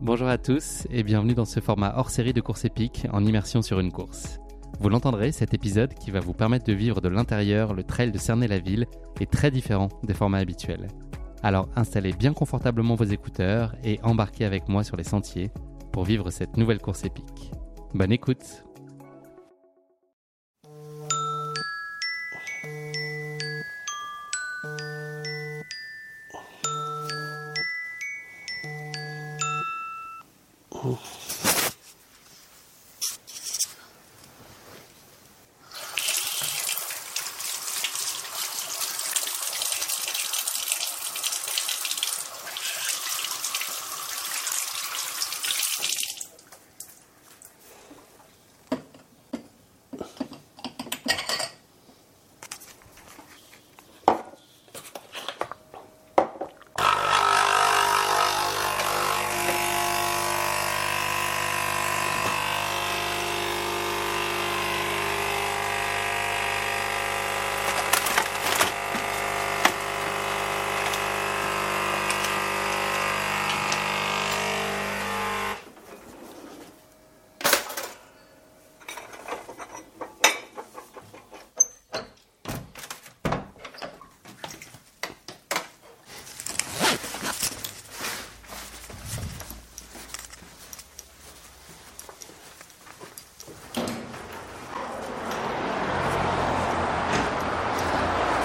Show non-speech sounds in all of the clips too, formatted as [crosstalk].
Bonjour à tous et bienvenue dans ce format hors série de course épique en immersion sur une course. Vous l'entendrez, cet épisode qui va vous permettre de vivre de l'intérieur le trail de Cernay-la-Ville est très différent des formats habituels. Alors installez bien confortablement vos écouteurs et embarquez avec moi sur les sentiers pour vivre cette nouvelle course épique. Bonne écoute Oh.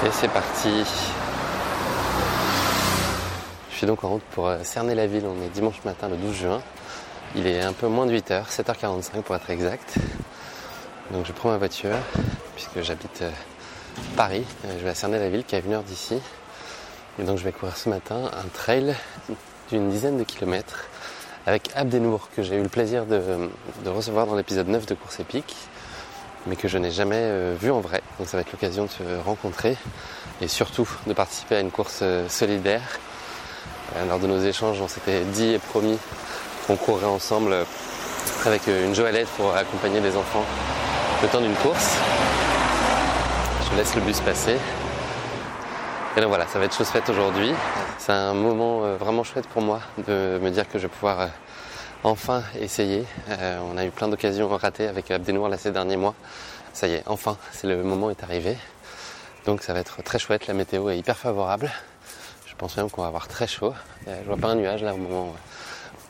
Et c'est parti. Je suis donc en route pour euh, cerner la ville. On est dimanche matin le 12 juin. Il est un peu moins de 8h, 7h45 pour être exact. Donc je prends ma voiture puisque j'habite euh, Paris. Euh, je vais à Cernay-la-Ville qui est à une heure d'ici. Et donc je vais courir ce matin un trail d'une dizaine de kilomètres avec Abdenour que j'ai eu le plaisir de, de recevoir dans l'épisode 9 de Course épique mais que je n'ai jamais euh, vu en vrai. Donc ça va être l'occasion de se rencontrer et surtout de participer à une course euh, solidaire. Euh, lors de nos échanges, on s'était dit et promis qu'on courrait ensemble avec une joëlette pour accompagner les enfants le temps d'une course. Je laisse le bus passer. Et donc voilà, ça va être chose faite aujourd'hui. C'est un moment vraiment chouette pour moi de me dire que je vais pouvoir enfin essayer. Euh, on a eu plein d'occasions ratées avec Abdenour là ces derniers mois. Ça y est, enfin, c'est le moment est arrivé. Donc ça va être très chouette, la météo est hyper favorable. Je pense même qu'on va avoir très chaud. Euh, je vois pas un nuage là au moment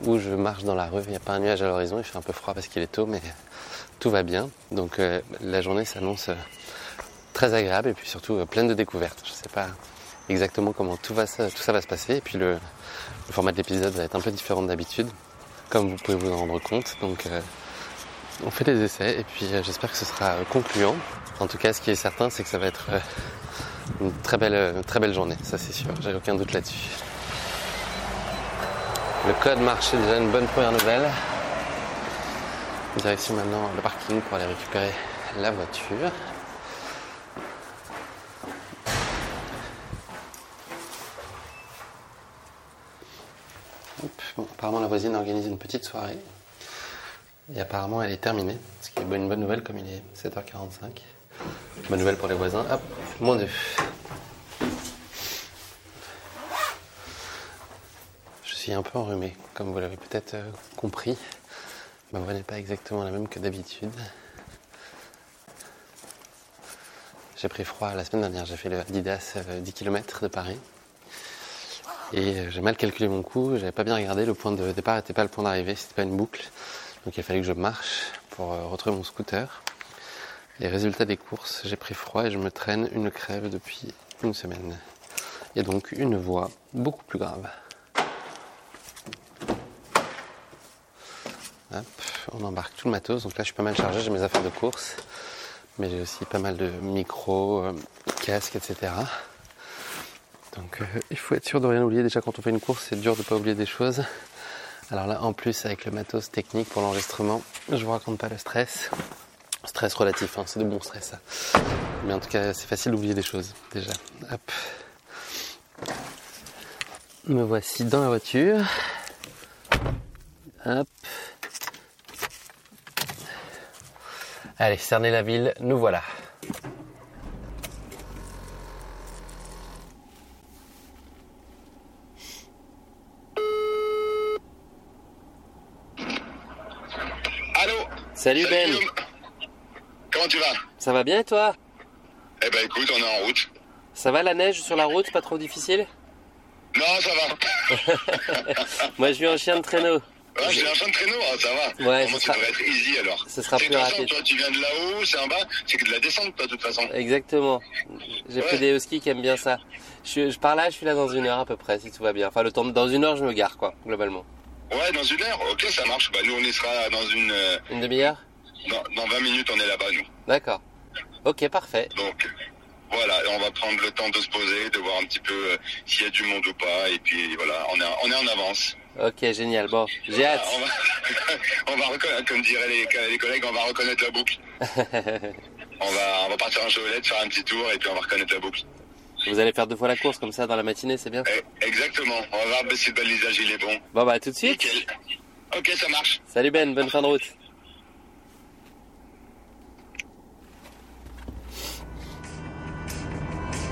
où je marche dans la rue. Il n'y a pas un nuage à l'horizon, il fait un peu froid parce qu'il est tôt, mais tout va bien. Donc euh, la journée s'annonce très agréable et puis surtout pleine de découvertes. Je ne sais pas exactement comment tout, va, tout ça va se passer. Et puis le, le format de l'épisode va être un peu différent d'habitude comme vous pouvez vous en rendre compte. Donc euh, on fait des essais et puis euh, j'espère que ce sera euh, concluant. En tout cas, ce qui est certain, c'est que ça va être une très belle, très belle journée, ça c'est sûr, j'ai aucun doute là-dessus. Le code marche, déjà une bonne première nouvelle. Direction maintenant le parking pour aller récupérer la voiture. Apparemment, la voisine organise une petite soirée. Et apparemment, elle est terminée. Ce qui est une bonne nouvelle, comme il est 7h45. Bonne nouvelle pour les voisins. Hop, mon. Je suis un peu enrhumé, comme vous l'avez peut-être euh, compris. Ma voix n'est pas exactement la même que d'habitude. J'ai pris froid la semaine dernière. J'ai fait le Adidas 10 euh, km de Paris. Et euh, j'ai mal calculé mon coup, j'avais pas bien regardé, le point de départ n'était pas le point d'arrivée, c'était pas une boucle. Donc il a fallu que je marche pour euh, retrouver mon scooter. Et résultat des courses, j'ai pris froid et je me traîne une crève depuis une semaine. Et donc une voix beaucoup plus grave. Hop, on embarque tout le matos. Donc là, je suis pas mal chargé, j'ai mes affaires de course. Mais j'ai aussi pas mal de micros, euh, casques, etc. Donc euh, il faut être sûr de rien oublier. Déjà, quand on fait une course, c'est dur de pas oublier des choses. Alors là, en plus, avec le matos technique pour l'enregistrement, je vous raconte pas le stress. Stress relatif, hein, c'est de bon stress ça. Mais en tout cas, c'est facile d'oublier des choses déjà. Hop. Me voici dans la voiture. Hop. Allez, cerner la ville, nous voilà. Salut Ben. Comment tu vas? Ça va bien et toi? Eh ben écoute, on est en route. Ça va la neige sur la route, pas trop difficile? Non, ça va. [laughs] Moi je suis un chien de traîneau. Ah, j'ai un fin de traîneau, ah, ça va. Ouais, ça sera- être easy alors. ce sera plus rapide. Toi, tu viens de là-haut, c'est en bas, c'est que de la descente, toi, de toute façon. Exactement. J'ai Ouais. pris des huskies qui aiment bien ça. Je, je pars là, je suis là dans une heure à peu près, si tout va bien. Enfin, le temps, dans une heure, je me gare, quoi, globalement. Ouais, dans une heure, ok, ça marche. Bah, nous, on y sera dans une. euh, Une demi-heure dans, dans 20 minutes, on est là-bas, nous. D'accord. Ok, parfait. Donc, voilà, on va prendre le temps de se poser, de voir un petit peu euh, s'il y a du monde ou pas, et puis voilà, on est, on est en avance. Ok, génial. Bon, j'ai hâte. On va, [laughs] on va reconnaître, comme diraient les, les collègues, on va reconnaître la boucle. [laughs] On va, on va partir en Joëlette, faire un petit tour, et puis on va reconnaître la boucle. Vous allez faire deux fois la course comme ça dans la matinée, c'est bien Eh, Exactement. On va voir si le balisage il est bon. Bon, bah, à tout de suite. Nickel. Ok, ça marche. Salut Ben, bonne fin de route.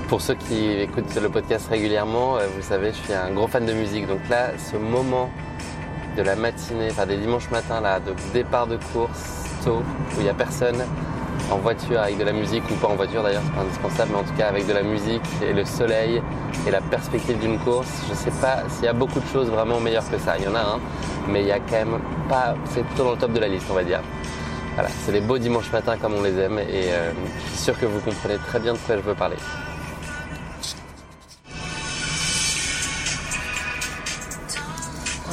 Pour ceux qui écoutent le podcast régulièrement, euh, vous savez, je suis un gros fan de musique. Donc là, ce moment de la matinée, enfin des dimanches matins là, de départ de course tôt, où il n'y a personne, en voiture avec de la musique ou pas en voiture d'ailleurs, c'est pas indispensable, mais en tout cas avec de la musique et le soleil et la perspective d'une course, je sais pas s'il y a beaucoup de choses vraiment meilleures que ça. Il y en a un, mais il y a quand même pas, c'est plutôt dans le top de la liste, on va dire. Voilà, c'est les beaux dimanches matins comme on les aime et euh, je suis sûr que vous comprenez très bien de quoi je veux parler.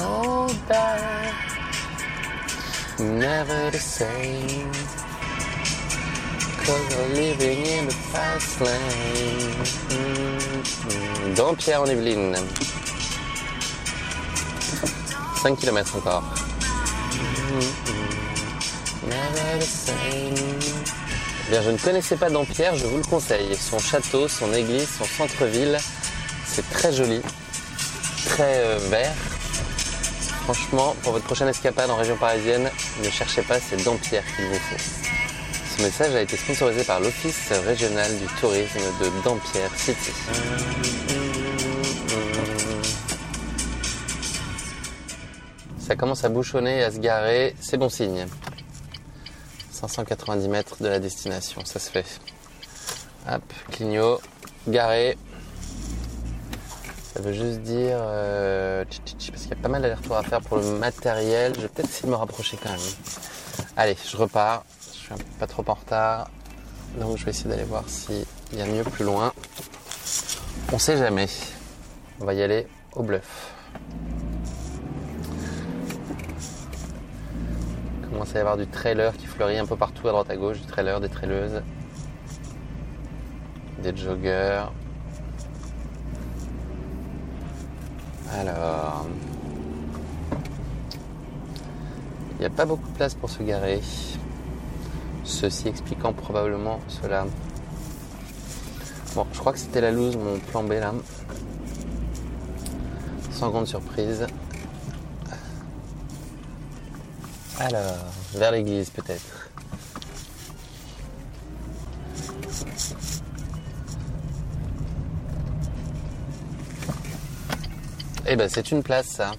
Oh, never the same. Cause we're living in the fast lane. Mm. Dans Pierre en Yvelines. 5 km encore. Eh Bien, je ne connaissais pas Dampierre, je vous le conseille. Son château, son église, son centre-ville, c'est très joli, très euh, vert. Franchement, pour votre prochaine escapade en région parisienne, ne cherchez pas, c'est Dampierre qu'il vous faut. Ce message a été sponsorisé par l'Office régional du tourisme de Dampierre City. Ça commence à bouchonner et à se garer, c'est bon signe. 590 mètres de la destination, ça se fait. Hop, clignot, garé. Ça veut juste dire... euh, parce qu'il y a pas mal d'allers-retours à faire pour le matériel. Je vais peut-être essayer de me rapprocher quand même. Allez, je repars. Suis pas trop en retard. Donc je vais essayer d'aller voir s'il y a mieux plus loin. On sait jamais. On va y aller au bluff. Commence à y avoir du trailer qui fleurit un peu partout à droite à gauche, du trailer, des traileuses, des joggers. Alors, il n'y a pas beaucoup de place pour se garer. Ceci expliquant probablement cela. Bon, je crois que c'était la loose, mon plan B là. Sans grande surprise. Alors, vers l'église peut-être. Eh ben c'est une place ça.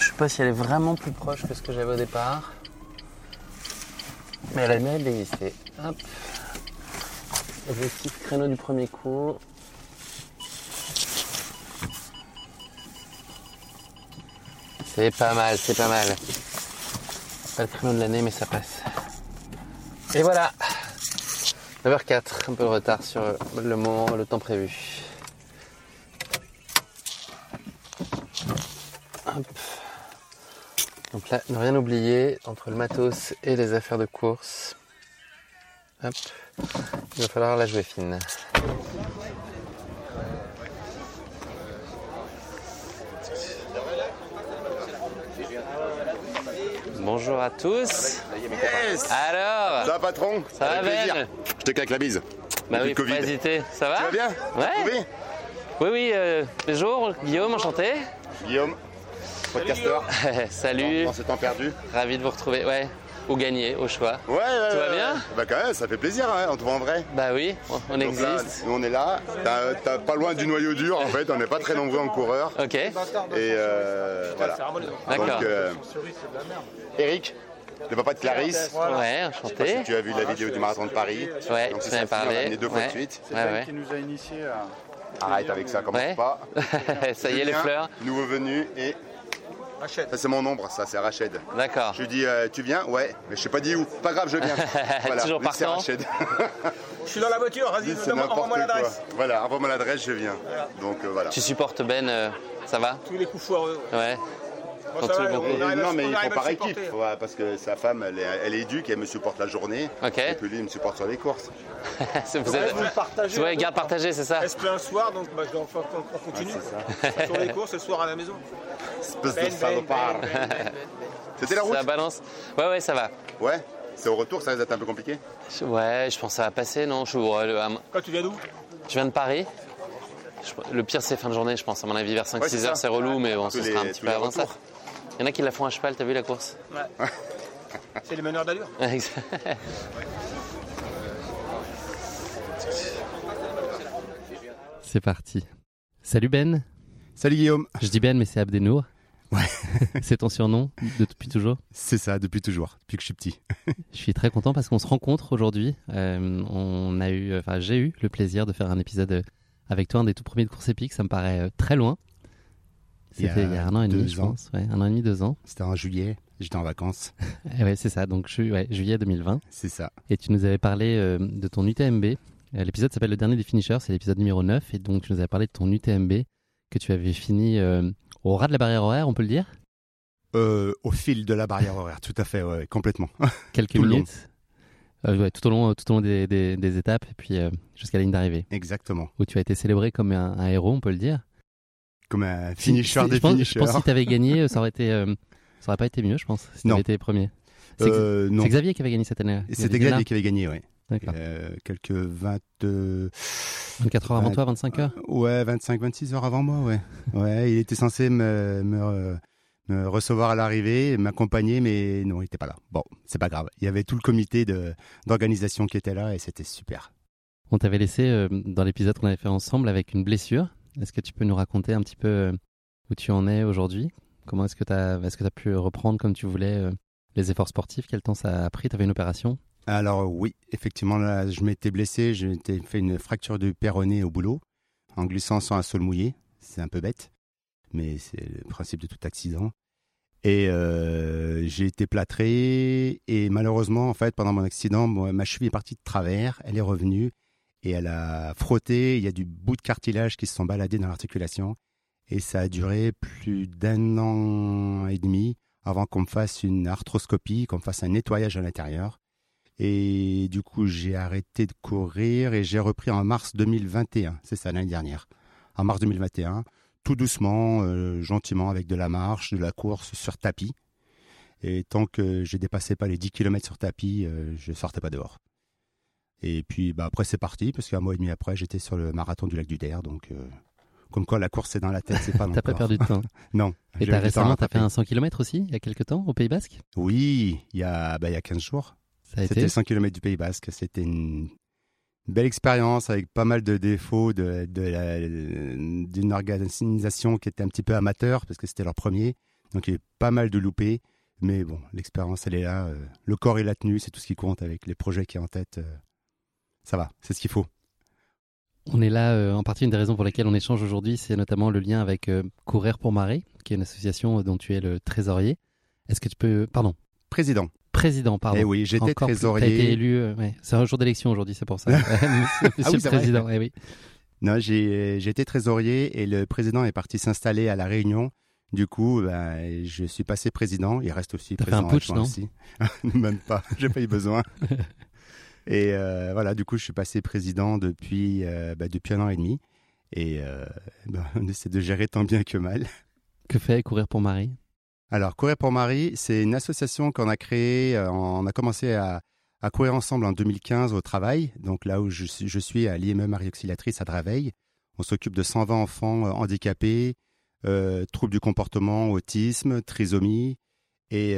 Je sais pas si elle est vraiment plus proche que ce que j'avais au départ. Mais elle a le mérite d'exister. Hop. Petit créneau du premier coup. C'est pas mal, c'est pas mal. Pas le créneau de l'année, mais ça passe. Et voilà 9h04, un peu de retard sur le moment, le temps prévu. Là, ne rien oublier entre le matos et les affaires de course. Hop. Il va falloir la jouer fine. Bonjour à tous. Yes Alors, Ça va patron Ça va, Avec plaisir. Ben Je te claque la bise. bah Depuis oui, faut Covid. pas hésiter. Ça va Tu vas bien Ouais. Oui. Oui, oui, euh, bonjour, Guillaume, enchanté. Guillaume, podcasteur, [laughs] Salut, dans ce temps perdu. ravi de vous retrouver. Ouais, ou gagner, au choix. Ouais, ouais, Tout va ouais, bien. Bah quand même, ça fait plaisir, hein, on te voit en vrai. Bah oui, on, là, existe. nous on est là, T'as- pas loin du noyau dur en fait, on n'est pas très nombreux en coureur. Ok, Et euh, voilà. D'accord. Donc, euh, Eric, le papa de Clarisse, ouais, enchanté. tu as vu la vidéo du marathon de Paris. Ouais, Donc tu c'est parlé. deux fois Ouais. de suite. Ouais, ouais. qui nous a initiés à. Arrête avec ça, commence Ouais. pas. [laughs] Ça y est, les fleurs. Nouveau venu et Ça c'est mon ombre, ça c'est Rachid. D'accord. Je lui dis, euh, tu viens? Ouais, mais je sais pas dit où. Pas grave, je viens. [laughs] Toujours lui, c'est partant. Je suis dans la voiture, vas-y, Lui, c'est donne-moi- n'importe envoie-moi quoi. l'adresse. Voilà, envoie-moi l'adresse, je viens. Donc euh, voilà. Tu supportes Ben, euh, ça va? Tous les coups foireux. Ouais. Bon, Quand ça tu va, on bon arrive à- non, mais on ils arrive font à par le équipe, supporter. ouais, parce que sa femme, elle est, elle est éduque, elle me supporte la journée. Ok. Et puis lui, il me supporte sur les courses. [laughs] C'est- vous êtes... vous le partagez. Ouais, garde partagée, c'est ça plaint le soir, donc bah, je dois- faut qu'on qu'on continue. Sur les [laughs] courses, le soir à la maison. Espèce Ben, de ben, salopard. ben, ben, ben, ben. [laughs] C'était la route Ça balance Ouais, ouais, ça va. Ouais. C'est au retour, ça risque d'être un peu compliqué. Je- Ouais, je pense que ça va passer, non? Je, ouais, le- Quand tu viens d'où? Je viens de Paris. Je- le pire, c'est fin de journée, je pense. À mon avis, vers 5-6 Ouais, c'est heures, c'est relou, mais bon, Tous ce les- sera un petit peu avant ça. Il y en a qui la font à cheval, t'as vu la course? C'est les meneurs d'allure? [laughs] C'est parti. Salut Ben. Salut Guillaume. Je dis Ben, mais c'est Abdenour. Ouais. [laughs] c'est ton surnom de- depuis toujours? C'est ça, depuis toujours, depuis que je suis petit. Je suis très content parce qu'on se rencontre aujourd'hui. Euh, on a eu, enfin, j'ai eu le plaisir de faire un épisode euh, avec toi, un des tout premiers de course épique. Ça me paraît euh, très loin. C'était il y a un an et demi, deux je ans. pense. Ouais, un an et demi, deux ans. C'était en juillet, j'étais en vacances. [laughs] Et ouais, c'est ça. Donc, je suis ouais, juillet 2020. C'est ça. Et tu nous avais parlé euh, de ton UTMB. Euh, L'épisode s'appelle Le dernier des finishers, c'est l'épisode numéro 9. Et donc, tu nous avais parlé de ton UTMB que tu avais fini au ras de la barrière horaire, on peut le dire Euh, au fil de la barrière horaire, tout à fait, ouais, complètement. [laughs] Quelques Tout minutes. Euh, ouais, tout au long, tout au long des, des- des étapes et puis euh, jusqu'à la ligne d'arrivée. Exactement. Où tu as été célébré comme un, un héros, on peut le dire. Comme un finisher des je pense, finishers. Je pense que si tu avais gagné, [laughs] ça aurait été, euh, ça aurait pas été mieux, je pense. Si tu avais été premier. C'est Xavier qui avait gagné cette année. C'était Xavier qui avait gagné, ouais. Euh, quelques 20, euh, 24 heures avant toi, 25 heures? ouais, 25, 26 heures avant moi, ouais. [laughs] Ouais, il était censé me, me, me recevoir à l'arrivée, m'accompagner, mais non, il était pas là. Bon, c'est pas grave. Il y avait tout le comité d'organisation qui était là et c'était super. On t'avait laissé euh, dans l'épisode qu'on avait fait ensemble avec une blessure. Est-ce que tu peux nous raconter un petit peu euh, où tu en es aujourd'hui? Comment est-ce que tu as, que as pu reprendre comme tu voulais euh, les efforts sportifs? Quel temps ça a pris? Tu avais une opération? Alors oui, effectivement, là, je m'étais blessé, m'étais fait une fracture du péroné au boulot, en glissant sur un sol mouillé. C'est un peu bête, mais c'est le principe de tout accident. Et euh, j'ai été plâtré, et malheureusement, en fait, pendant mon accident, ma cheville est partie de travers, elle est revenue, et elle a frotté, il y a du bout de cartilage qui se sont baladés dans l'articulation, et ça a duré plus d'un an et demi avant qu'on me fasse une arthroscopie, qu'on me fasse un nettoyage à l'intérieur. Et du coup, j'ai arrêté de courir et j'ai repris en mars 2021. C'est ça, l'année dernière. En mars 2021, tout doucement, euh, gentiment, avec de la marche, de la course sur tapis. Et tant que je dépassais pas les 10 km sur tapis, euh, je sortais pas dehors. Et puis bah, après, c'est parti, parce qu'un mois et demi après, j'étais sur le marathon du lac du Der. Donc, euh, comme quoi la course, c'est dans la tête, c'est pas [laughs] dans T'as pas perdu de temps. [laughs] Non. Et à récemment, t'as fait un 100 km aussi, il y a quelques temps, au Pays Basque? Oui, il y a, bah, il y a 15 jours. C'était été 100 km du Pays Basque. C'était une belle expérience avec pas mal de défauts de, de d'une organisation qui était un petit peu amateur parce que c'était leur premier. Donc il y a eu pas mal de loupés. Mais bon, l'expérience, elle est là. euh, Le corps et la tenue, c'est tout ce qui compte avec les projets qui est en tête. euh, Ça va, c'est ce qu'il faut. On est là, euh, en partie, une des raisons pour lesquelles on échange aujourd'hui, c'est notamment le lien avec euh, Courir pour Marais, qui qui est une association dont tu es le trésorier. Est-ce que tu peux, pardon, Président. Président, pardon. Eh oui, j'étais Encore trésorier. Été élu. euh, ouais. C'est un jour d'élection aujourd'hui, c'est pour ça. [laughs] monsieur Ah oui, monsieur c'est le président. eh oui. Non, j'ai été trésorier et le président est parti s'installer à La Réunion. Du coup, ben, je suis passé président. Il reste aussi T'as fait un président. putsch, non aussi. [laughs] Même pas. J'ai pas eu besoin. [laughs] et euh, voilà, du coup, je suis passé président depuis, euh, bah, depuis un an et demi. Et ben, on essaie de gérer tant bien que mal. Que fait Courir pour Marie? Alors, Courir pour Marie, c'est une association qu'on a créée. euh, On a commencé à, courir ensemble en 2015 au travail. Donc là où je suis, je suis à l'IME Marie Auxiliatrice à Draveil. On s'occupe de 120 enfants euh, handicapés, euh, troubles du comportement, autisme, trisomie et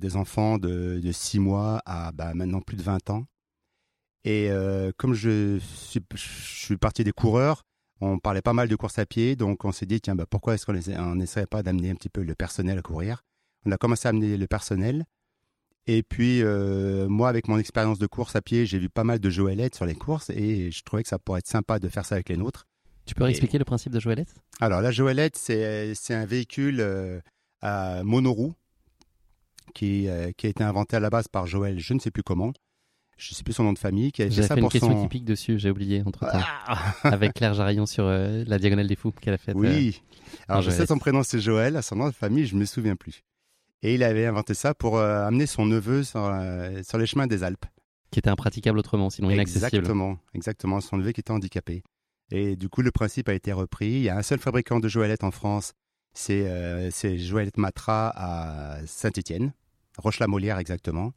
des enfants de, de 6 mois à bah, maintenant plus de 20 ans. Et comme je suis, je suis parti des coureurs, on parlait pas mal de course à pied, donc on s'est dit, tiens, bah, pourquoi est-ce qu'on essa- on n'essaierait pas d'amener un petit peu le personnel à courir? On a commencé à amener le personnel. Et puis, euh, moi, avec mon expérience de course à pied, j'ai vu pas mal de Joëlettes sur les courses et je trouvais que ça pourrait être sympa de faire ça avec les nôtres. Tu peux expliquer le principe de Joëlette? Alors, la Joëlette, c'est c'est un véhicule euh, à monoroue qui, euh, qui a été inventé à la base par Joël, je ne sais plus comment. Je ne sais plus son nom de famille, qui a fait ça fait une pour question son... typique dessus, j'ai oublié entre temps. Ah Avec Claire Jarillon sur euh, la diagonale des fous qu'elle a faite. euh, Oui. Alors, je sais son prénom, c'est Joël. Son nom de famille, je me souviens plus. Et il avait inventé ça pour euh, amener son neveu sur, euh, sur les chemins des Alpes. qui était impraticable autrement, sinon inaccessible. Exactement, exactement. Son neveu qui était handicapé. Et du coup, le principe a été repris. Il y a un seul fabricant de Joëlette en France. C'est euh, c'est Joëlette Matra à Saint-Étienne, Roche-la-Molière exactement.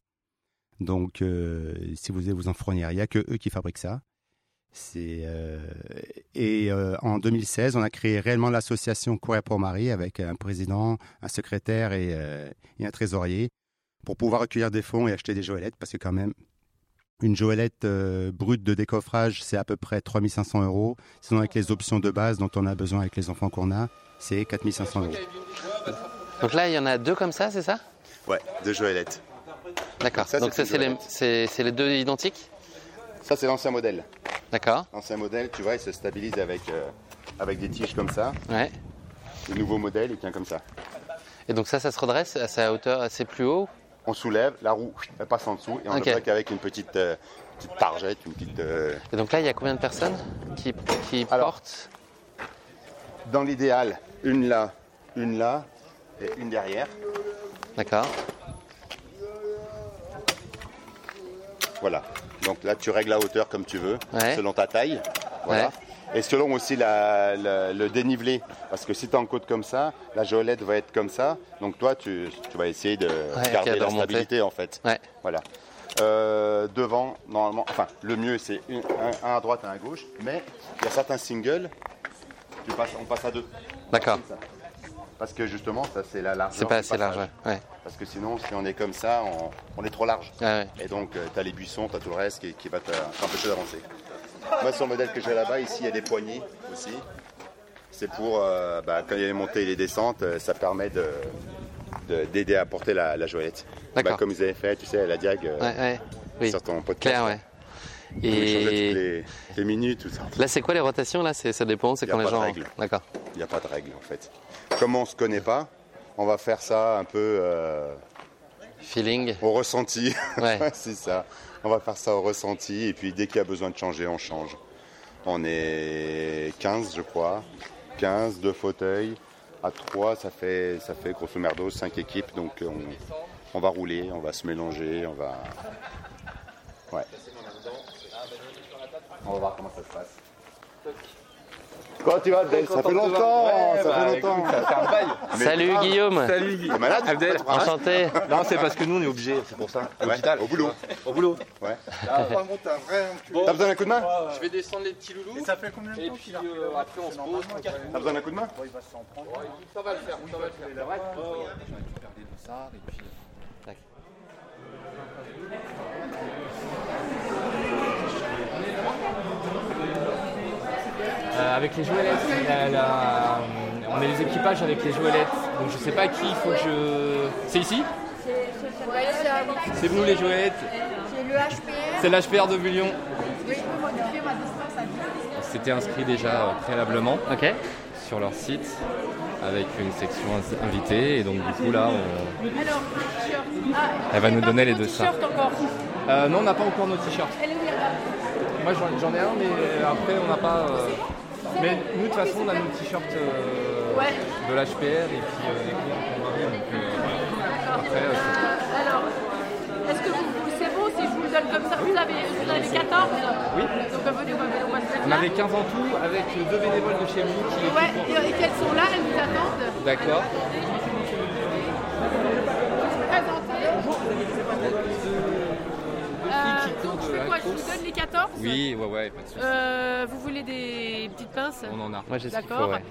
Donc, euh, si vous voulez vous en fournir, il n'y a que eux qui fabriquent ça. C'est euh, et euh, en 2016, on a créé réellement l'association Courir pour Marie avec un président, un secrétaire et, euh, et un trésorier pour pouvoir recueillir des fonds et acheter des joëlettes parce que quand même une joëlette euh, brute de décoffrage, c'est à peu près 3500 euros. Sinon, avec les options de base dont on a besoin avec les enfants qu'on a, c'est 4500 euros. Donc là, il y en a deux comme ça, c'est ça? Ouais, deux joëlettes. D'accord. Donc ça, c'est les, deux identiques Ça, c'est l'ancien modèle. D'accord. L'ancien modèle, tu vois, il se stabilise avec, euh, avec des tiges comme ça. Ouais. Le nouveau modèle, il tient comme ça. Et donc ça, ça se redresse à sa hauteur assez plus haut On soulève, la roue, elle passe en dessous et on Ok. le qu'avec une petite, euh, petite targette, une petite. euh, Et donc là, il y a combien de personnes qui, qui Alors. portent Dans l'idéal, une là, une là et une derrière. D'accord. Voilà. Donc là, tu règles la hauteur comme tu veux, Ouais. selon ta taille. Voilà. Et selon aussi la- la- le dénivelé. Parce que si tu en côte comme ça, la joëlette va être comme ça. Donc toi, tu, tu vas essayer de garder de la remonter. stabilité en fait. Voilà. Euh, devant, normalement, enfin, le mieux c'est un à droite, un à gauche. Mais il y a certains singles, tu passes, on passe à deux. D'accord. Parce que justement, ça c'est la largeur. C'est pas assez large, ouais. Parce que sinon, si on est comme ça, on, on est trop large. Ouais. Et donc, tu as les buissons, tu as tout le reste qui, qui va te- t'empêcher d'avancer. Moi, sur le modèle que j'ai là-bas, ici, il y a des poignées aussi. C'est pour, euh, bah, quand il y a les montées et les descentes, euh, ça permet de- de- d'aider à porter la, la. D'accord. Bah, comme ils avaient fait, tu sais, la diag euh, Ouais, ouais. Oui. sur ton podcast. Claire, ouais. Et les, les minutes, tout ça. là, c'est quoi les rotations là? Ça dépend, c'est quand les gens. D'accord. Il n'y a pas de règle, en fait. Comme on ne se connaît pas, on va faire ça un peu euh, Feeling. au ressenti. [laughs] Ouais. c'est ça. On va faire ça au ressenti et puis dès qu'il y a besoin de changer, on change. On est 15, je crois. 15, deux fauteuils. À 3, ça fait, ça fait grosso merdo 5 équipes. Donc on, on va rouler, on va se mélanger, on va. Ouais. On va voir comment ça se passe. Comment tu vas, Abdel Ça fait longtemps Ça fait longtemps Mais Salut grave. Guillaume. Salut. T'es malade Abdel. Enchanté. Non, c'est parce que nous on est obligés, c'est pour ça. Ouais, l'hôpital. Au boulot. Au boulot. Ouais. Ah, T'as besoin d'un coup de main Je vais descendre les petits loulous. Ça fait combien de Et temps puis qu'il a euh, après on se pose. T'as besoin d'un coup de main Il va s'en prendre. Ça va le faire, ça va le faire. Récupérer le dossard et puis. Euh, avec les jouelettes, la- la- on met les équipages avec les jouelettes. Donc je sais pas qui il faut que je. C'est ici C'est vous les jouelettes C'est le HPR. C'est l'HPR de Bullion. Oui, je peux modifier ma distance à 10. C'était inscrit déjà euh, préalablement sur leur site. avec une section invitée. Et donc du coup là, on... Elle va nous donner les deux t-shirts encore. Euh, non, on n'a pas encore nos t-shirts. Moi j'en j'en ai un, mais après on n'a pas. euh, Mais nous de toute façon on a nos t-shirts euh, Ouais. de l'HPR et puis euh, les qu'on va donc, euh. Après, euh, Alors, est-ce que c'est bon si je vous le donne comme ça Vous avez, vous avez 14 Oui. Donc venez, on va, on avait 15 en tout avec deux bénévoles de chez vous qui Ouais, et, et qu'elles sont là, elles nous attendent? D'accord. Je quoi Je vous donne les 14 Oui, ouais, ouais, pas de soucis. Euh, vous voulez des petites pinces On en a. Moi, j'ai D'accord. ouais.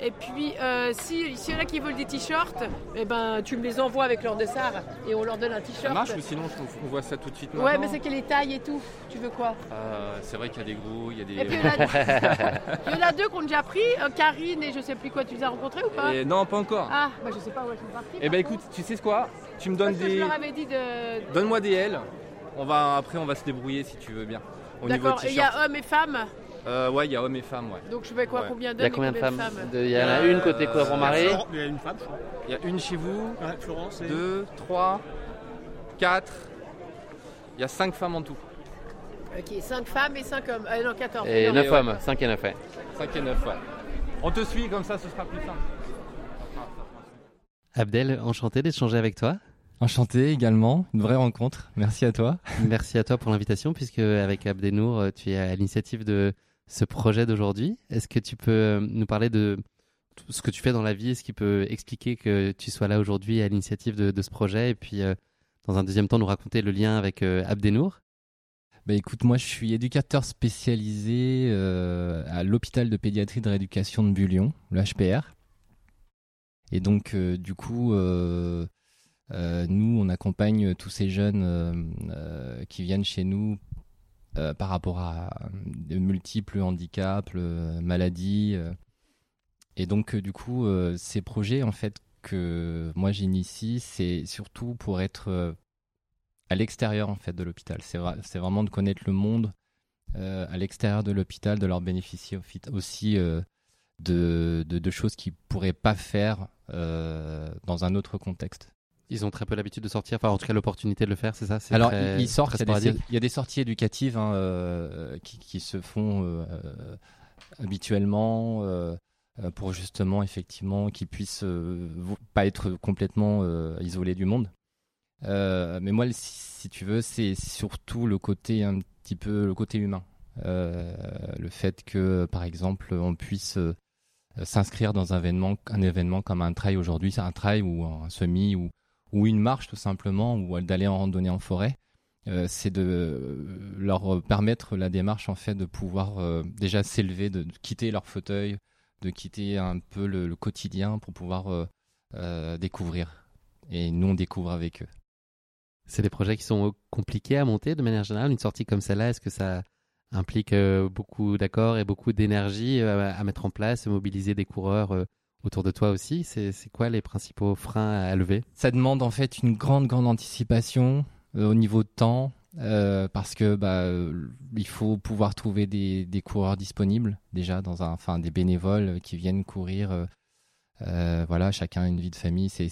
Et puis, euh, si- s'il y en a qui veulent des t-shirts, eh ben, tu me les envoies avec leur dessert et on leur donne un Ça t-shirt. marche ou sinon je- on voit ça tout de suite Ouais, mais c'est quelle taille et tout. Tu veux quoi? Euh, C'est vrai qu'il y a des gros, il y a des. Et puis il y, en a- [laughs] il y en a deux qu'on a déjà pris, euh, Karine et je sais plus quoi. Tu les as rencontrés ou pas? Et non, pas encore. Ah, bah je sais pas où elles sont parties. Eh ben écoute, tu sais quoi? Tu me donnes Parce que je des. leur avais dit de. Donne-moi des L. On va après on va se débrouiller si tu veux bien. Au niveau D'accord. Et il y a hommes et femmes. Euh, ouais, il y a hommes et femmes, ouais. Donc je fais quoi Ouais. Combien Il d'hommes y a combien de femmes Il y en a une côté quoi pour Marie Il y a une femme, je crois. Il y a une chez vous, Ouais, Florence et. deux, trois, quatre. Il y a cinq femmes en tout. Ok, 5 femmes et 5 hommes. Euh, non, 14. Et Non. 9 ouais. hommes, 5 et 9, ouais. Cinq et neuf, ouais. On te suit comme ça, ce sera plus simple. Abdel, enchanté d'échanger avec toi. Enchanté également, une vraie rencontre. Merci à toi. Merci à toi pour l'invitation, puisque avec Abdenour, euh, tu es à l'initiative de ce projet d'aujourd'hui. Est-ce que tu peux euh, nous parler de tout ce que tu fais dans la vie? Ce qui peut expliquer que tu sois là aujourd'hui à l'initiative de, de ce projet? Et puis, euh, dans un deuxième temps, nous raconter le lien avec euh, Abdenour. Bah écoute, moi je suis éducateur spécialisé euh, à l'hôpital de pédiatrie de rééducation de Bullion, le HPR. Et donc du coup, nous on accompagne tous ces jeunes euh, euh, qui viennent chez nous euh, par rapport à de multiples handicaps, euh, maladies. euh. Et donc euh, du coup, euh, ces projets en fait que moi j'initie, c'est surtout pour être euh, à l'extérieur en fait de l'hôpital. C'est vra- c'est vraiment de connaître le monde euh, à l'extérieur de l'hôpital, de leur bénéficier aussi euh, de, de, choses qu'ils pourraient pas faire euh, dans un autre contexte. Ils ont très peu l'habitude de sortir, enfin en tout cas l'opportunité de le faire, c'est ça Alors très- ils, sortent, il y, a des, sporadique il y a des sorties éducatives hein, euh, qui, qui se font euh, habituellement euh, pour justement effectivement qu'ils puissent pas être complètement isolés du monde. Mais moi, si, tu veux, c'est surtout le côté un petit peu le côté humain, le fait que par exemple on puisse s'inscrire dans un événement, un événement comme un trail aujourd'hui, c'est un trail ou un semi ou ou une marche tout simplement, ou d'aller en randonnée en forêt, euh, c'est de leur permettre la démarche en fait de pouvoir euh, déjà s'élever, de, quitter leur fauteuil, de quitter un peu le, quotidien pour pouvoir euh, euh, découvrir. Et nous on découvre avec eux. C'est des projets qui sont euh, compliqués à monter de manière générale. Une sortie comme celle-là, est-ce que ça implique euh, beaucoup d'accords et beaucoup d'énergie euh, à mettre en place, mobiliser des coureurs euh, autour de toi aussi C'est quoi les principaux freins à lever? Ça demande en fait une grande grande anticipation euh, au niveau de temps. euh, parce que bah, euh, il faut pouvoir trouver des, des coureurs disponibles déjà dans un enfin des bénévoles qui viennent courir euh, voilà chacun a une vie de famille c'est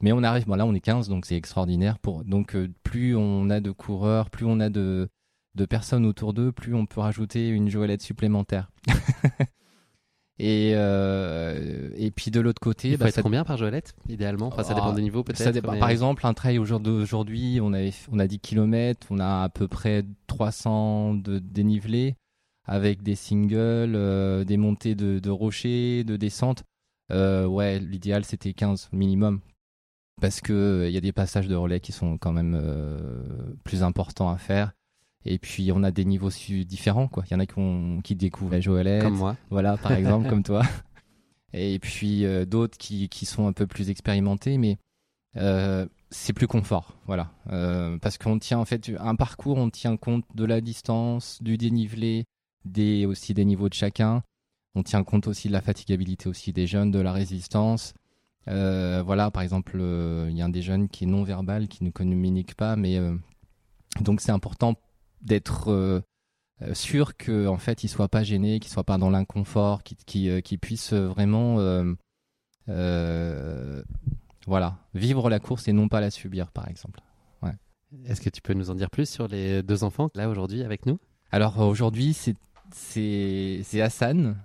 mais on arrive bon là on est 15 donc c'est extraordinaire pour donc plus on a de coureurs plus on a de de personnes autour d'eux plus on peut rajouter une joëlette supplémentaire [laughs] et euh, et puis de l'autre côté Il faut bah, être ça- combien par Joëlette, idéalement? Enfin, ça dépend Ah, des niveaux ça peut-être. dépend. mais- Par exemple, un trail au jour d'aujourd'hui, on, avait, on a 10 km, on a à peu près 300 de dénivelé avec des singles, euh, des montées de, de rochers, de descentes. Euh, ouais, l'idéal c'était 15 minimum. Parce que euh, il y a des passages de relais qui sont quand même euh, plus importants à faire. Et puis on a des niveaux différents, quoi. Il y en a qui, ont- qui découvrent la Joëlette. Comme moi. Voilà, par [laughs] exemple, comme toi. Et puis euh, d'autres qui, qui sont un peu plus expérimentés, mais euh, c'est plus confort, voilà. Euh, parce qu'on tient en fait un parcours, on tient compte de la distance, du dénivelé, des aussi des niveaux de chacun. On tient compte aussi de la fatigabilité aussi des jeunes, de la résistance. Euh, voilà, par exemple, euh, il y a un des jeunes qui est non verbal, qui ne communique pas, mais euh, donc c'est important d'être euh, euh, sûr que en fait, il soit pas gêné, qu'il soit pas dans l'inconfort, qu'il qui, euh, puisse vraiment, euh, voilà, vivre la course et non pas la subir, par exemple. Ouais. Est-ce que tu peux nous en dire plus sur les deux enfants là aujourd'hui avec nous? Alors aujourd'hui, c'est Hassan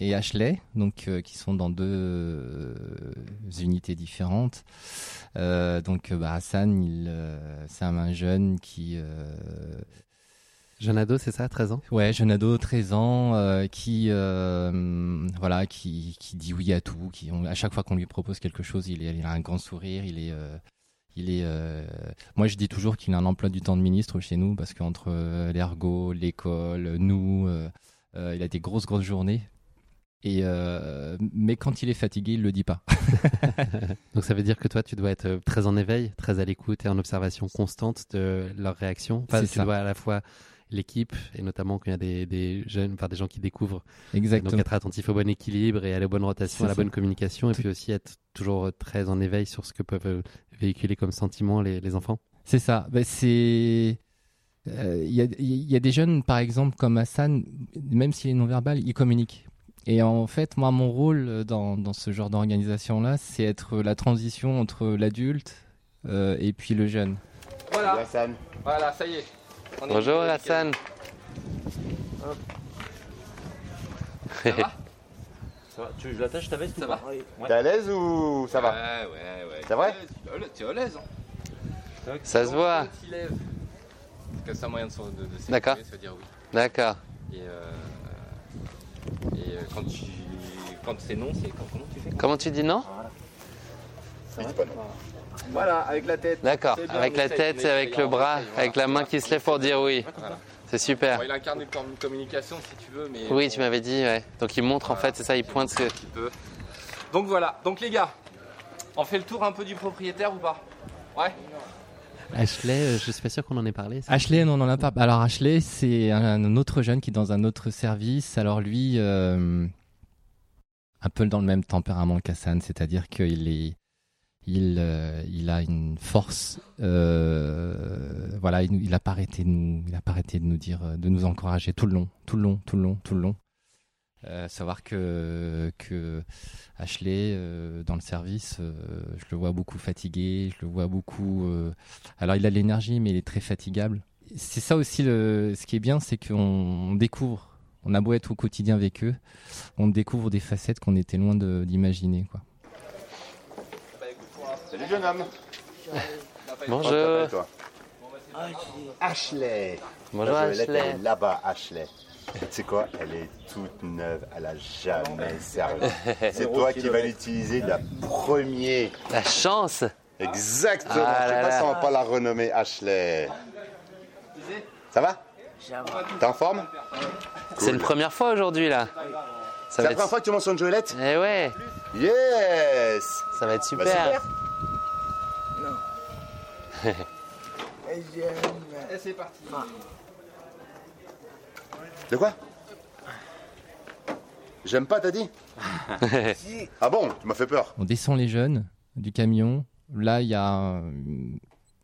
et Ashley, donc euh, qui sont dans deux euh, unités différentes. Euh, donc bah, Hassan, c'est un, un jeune qui Jeune ado, c'est ça, 13 ans? Ouais, jeune ado, 13 ans, euh, qui euh, voilà, qui, qui dit oui à tout, qui on- à chaque fois qu'on lui propose quelque chose, il, est, il a un grand sourire, il est euh, il est moi je dis toujours qu'il a un emploi du temps de ministre chez nous parce qu'entre euh, l'ergo, l'école, nous il a des grosses grosses journées. Et euh, mais quand il est fatigué, il le dit pas. [laughs] [laughs] Donc ça veut dire que toi, tu dois être très en éveil, très à l'écoute et en observation constante de leurs réactions. Enfin, tu ça. dois à la fois l'équipe et notamment quand il y a des, des jeunes, enfin des gens qui découvrent. Exactement. Donc être attentif au bon équilibre et à la bonne rotation, à la ça. bonne communication, et Tout- puis aussi être toujours euh, très en éveil sur ce que peuvent euh, véhiculer comme sentiment les, les enfants. C'est ça. Ben, c'est. euh, Il y, a, il y a des jeunes, par exemple, comme Hassan, même s'il est non-verbal, il communique. Et en fait, moi, mon rôle dans, dans ce genre d'organisation-là, c'est être la transition entre l'adulte euh, et puis le jeune. Voilà, Hassan. voilà, ça y est. Bonjour. Hassan. Ça va [laughs] Ça va Tu je l'attache ta veste Ça ou va. T'es à l'aise ou ça va Ouais, ouais, ouais. C'est vrai Tu es à l'aise, hein. Ça se voit. C'est comme ça moyen de, se- de, de s'exprimer, D'accord. se dire oui. D'accord. Et, euh, et euh, quand, tu, quand c'est non, c'est quand- comment tu fais? Comment tu dis non? Voilà, avec la tête. D'accord. Avec la tête, c'est avec le bras, avec voilà. la main qui se lève pour dire oui. Voilà. C'est super. Bon, il incarne une com- communication si tu veux, mais. Oui, tu m'avais dit, ouais. Donc il montre en fait, c'est ça, il pointe ce que. Un petit peu. Donc voilà, donc les gars, on fait le tour un peu du propriétaire ou pas? Ouais Ashley, euh, je suis pas sûr qu'on en ait parlé. ça. Ashley, non, on en a pas. Alors Ashley, c'est un, un autre jeune qui est dans un autre service. Alors lui, euh, un peu dans le même tempérament qu'Hassan, c'est-à-dire qu'il est, il, euh, il a une force. euh, voilà, il, il a pas arrêté de nous, dire, euh, de nous encourager tout le long, tout le long, tout le long, tout le long. Savoir que que Ashley dans le service, je le vois beaucoup fatigué, je le vois beaucoup. alors il a de l'énergie, mais il est très fatigable. C'est ça aussi le, ce qui est bien, c'est qu'on on découvre. On a beau être au quotidien avec eux, on découvre des facettes qu'on était loin d'imaginer, quoi. Salut jeune homme. Bonjour. Toi Ashley. Bonjour La Joëlette, Ashley. elle est Là-bas, Ashley. Tu sais quoi? Elle est toute neuve, elle a jamais servi. [laughs] C'est toi qui vas l'utiliser la première. La chance Exactement. Ah Je sais là pas là. si on va pas la renommer Ashley. Ça va? T'es en forme? C'est une première fois aujourd'hui là. C'est la première fois que tu mentionnes Joëlette Eh ouais, Yes ça va être Bah, super. Et c'est parti. De quoi? J'aime pas, t'as dit? [laughs] Ah bon? Tu m'as fait peur. On descend les jeunes du camion. Là, il y a,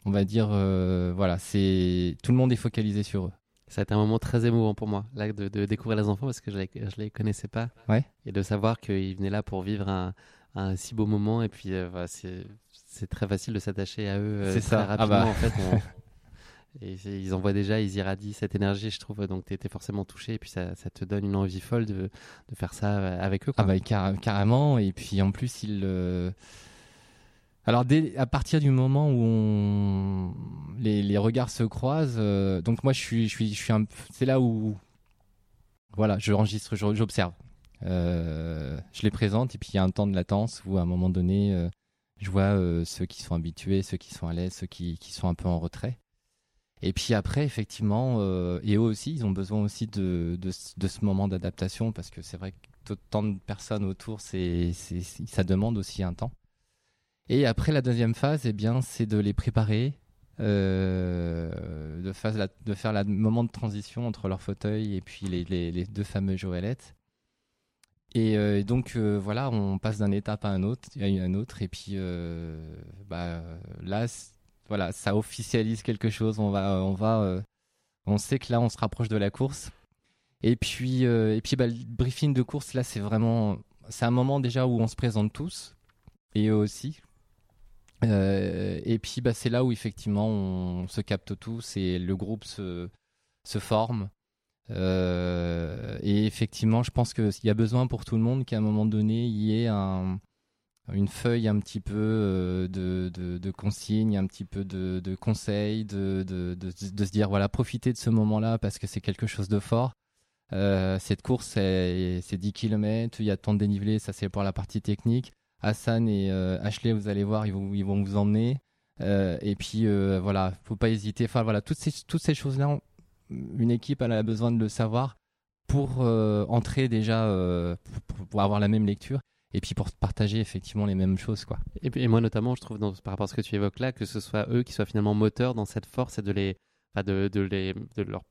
on va dire, euh, voilà, c'est tout le monde est focalisé sur eux. Ça a été un moment très émouvant pour moi, là, de, de découvrir les enfants parce que je les, je les connaissais pas. Ouais. Et de savoir qu'ils venaient là pour vivre un, un si beau moment. Et puis, euh, voilà, c'est c'est très facile de s'attacher à eux euh, C'est très ça. Ah rapidement. bah. En fait, [laughs] on- et ils envoient déjà, ils irradient cette énergie, je trouve. Donc, tu étais forcément touché. Et puis, ça, ça te donne une envie folle de, de faire ça euh, avec eux. Ah quoi. bah car- carrément. Et puis en plus, il. euh, Alors dès, à partir du moment où on... les, les regards se croisent, euh, donc moi je suis, je suis, je suis un... c'est là où, voilà, je enregistre, j'observe, Euh, je les présente et puis il y a un temps de latence où à un moment donné, je vois euh, ceux qui sont habitués, ceux qui sont à l'aise, ceux qui, sont un peu en retrait. Et puis après, effectivement, euh, et eux aussi, ils ont besoin aussi de, de, ce- moment d'adaptation parce que c'est vrai que tant de personnes autour, c'est, ça demande aussi un temps. Et après, la deuxième phase, eh bien, c'est de les préparer, euh, de faire le moment de transition entre leur fauteuil et puis les, les, les deux fameux Joëlettes. Et euh, et donc euh, voilà, on passe d'un étape à un autre, à un autre, et puis euh, bah, là, voilà, ça officialise quelque chose. On va, on va, On sait que là, on se rapproche de la course. Et puis, et puis bah, le briefing de course, là, c'est vraiment. C'est un moment déjà où on se présente tous, et eux aussi. Et puis, bah, c'est là où effectivement on se capte tous et le groupe se forme. Euh, et effectivement, je pense qu'il y a besoin pour tout le monde qu'à un moment donné, il y ait un, une feuille un petit peu euh, de, de, consignes, un petit peu de, de conseils, de, se dire voilà, profitez de ce moment-là parce que c'est quelque chose de fort. Euh, cette course, c'est 10 km, il y a tant de dénivelé, ça c'est pour la partie technique. Hassan et euh, Ashley, vous allez voir, ils vont, ils vont vous emmener. et puis voilà, faut pas hésiter. Enfin voilà, toutes ces, toutes ces choses-là, une équipe elle a besoin de le savoir pour entrer déjà, pour, avoir la même lecture et puis pour partager effectivement les mêmes choses quoi. Et, moi notamment je trouve dans, par rapport à ce que tu évoques là que ce soit eux qui soient finalement moteurs dans cette force et de les de, de, les de leur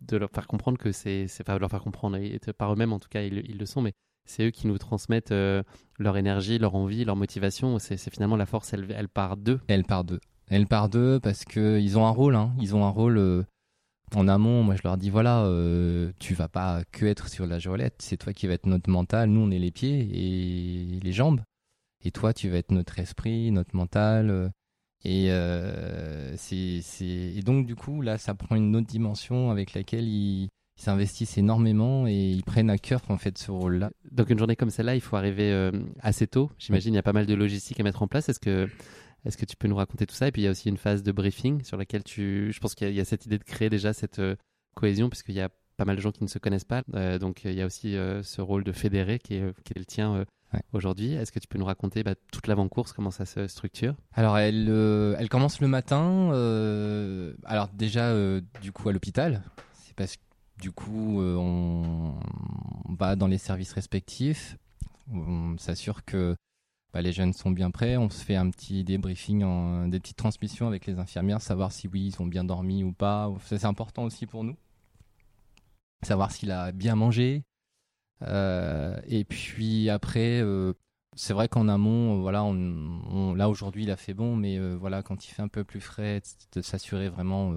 de leur faire comprendre que c'est pas leur faire comprendre et, par eux-mêmes en tout cas ils, ils, le sont mais c'est eux qui nous transmettent euh, leur énergie, leur envie, leur motivation. C'est finalement la force, elle, elle part d'eux. Elle part d'eux. Elle part d'eux parce qu'ils ont un rôle. Hein. Ils ont un rôle euh, en amont. Moi, je leur dis voilà, euh, tu vas pas que être sur la joelette. C'est toi qui vas être notre mental. Nous, on est les pieds et les jambes. Et toi, tu vas être notre esprit, notre mental. Et, c'est, et donc, du coup, là, ça prend une autre dimension avec laquelle ils, ils s'investissent énormément et ils prennent à cœur en fait ce rôle-là. Donc une journée comme celle-là, il faut arriver euh, assez tôt. J'imagine il y a pas mal de logistique à mettre en place. Est-ce que est-ce que tu peux nous raconter tout ça? Et puis il y a aussi une phase de briefing sur laquelle tu, je pense qu'il y, a cette idée de créer déjà cette euh, cohésion puisqu'il y a pas mal de gens qui ne se connaissent pas. Euh, donc il y a aussi ce rôle de fédérer qui est, qui est le tien aujourd'hui. Est-ce que tu peux nous raconter bah, toute l'avant-course, comment ça se structure? Alors, elle, elle commence le matin. alors, déjà, du coup, à l'hôpital. C'est parce que du coup, euh, on, va dans les services respectifs, on s'assure que bah, les jeunes sont bien prêts, on se fait un petit débriefing, des petites transmissions avec les infirmières, savoir si oui, ils ont bien dormi ou pas. C'est important aussi pour nous. Savoir s'il a bien mangé. Euh, et puis après, euh, c'est vrai qu'en amont, voilà, là aujourd'hui il a fait bon, mais voilà, quand il fait un peu plus frais, de s'assurer vraiment,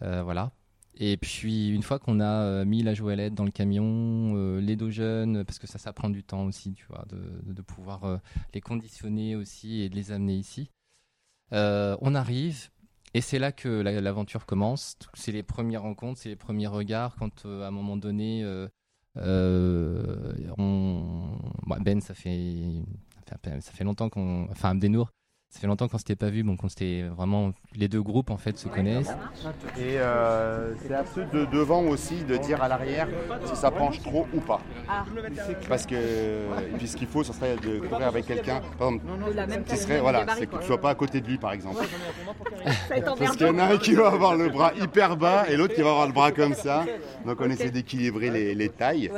voilà, et puis, une fois qu'on a euh, mis la joëlette dans le camion, euh, les dos jeunes, parce que ça, ça prend du temps aussi, tu vois, de, de pouvoir euh, les conditionner aussi et de les amener ici. on arrive, et c'est là que l'aventure commence. C'est les premières rencontres, c'est les premiers regards. Quand à un moment donné, on... Bah, ben, ça fait... ça fait longtemps qu'on. Enfin, Abdenour, ça fait longtemps qu'on s'était pas vu, donc on s'était vraiment les deux groupes en fait se connaissent. Et euh, c'est à ceux de devant aussi de dire à l'arrière si ça penche trop ou pas. Parce que puis ce qu'il faut, ce serait de courir avec quelqu'un, par exemple, qui serait voilà, c'est que tu sois pas à côté de lui par exemple. Parce qu'il y en a un qui va avoir le bras hyper bas et l'autre qui va avoir le bras comme ça. Donc on essaie d'équilibrer les, tailles.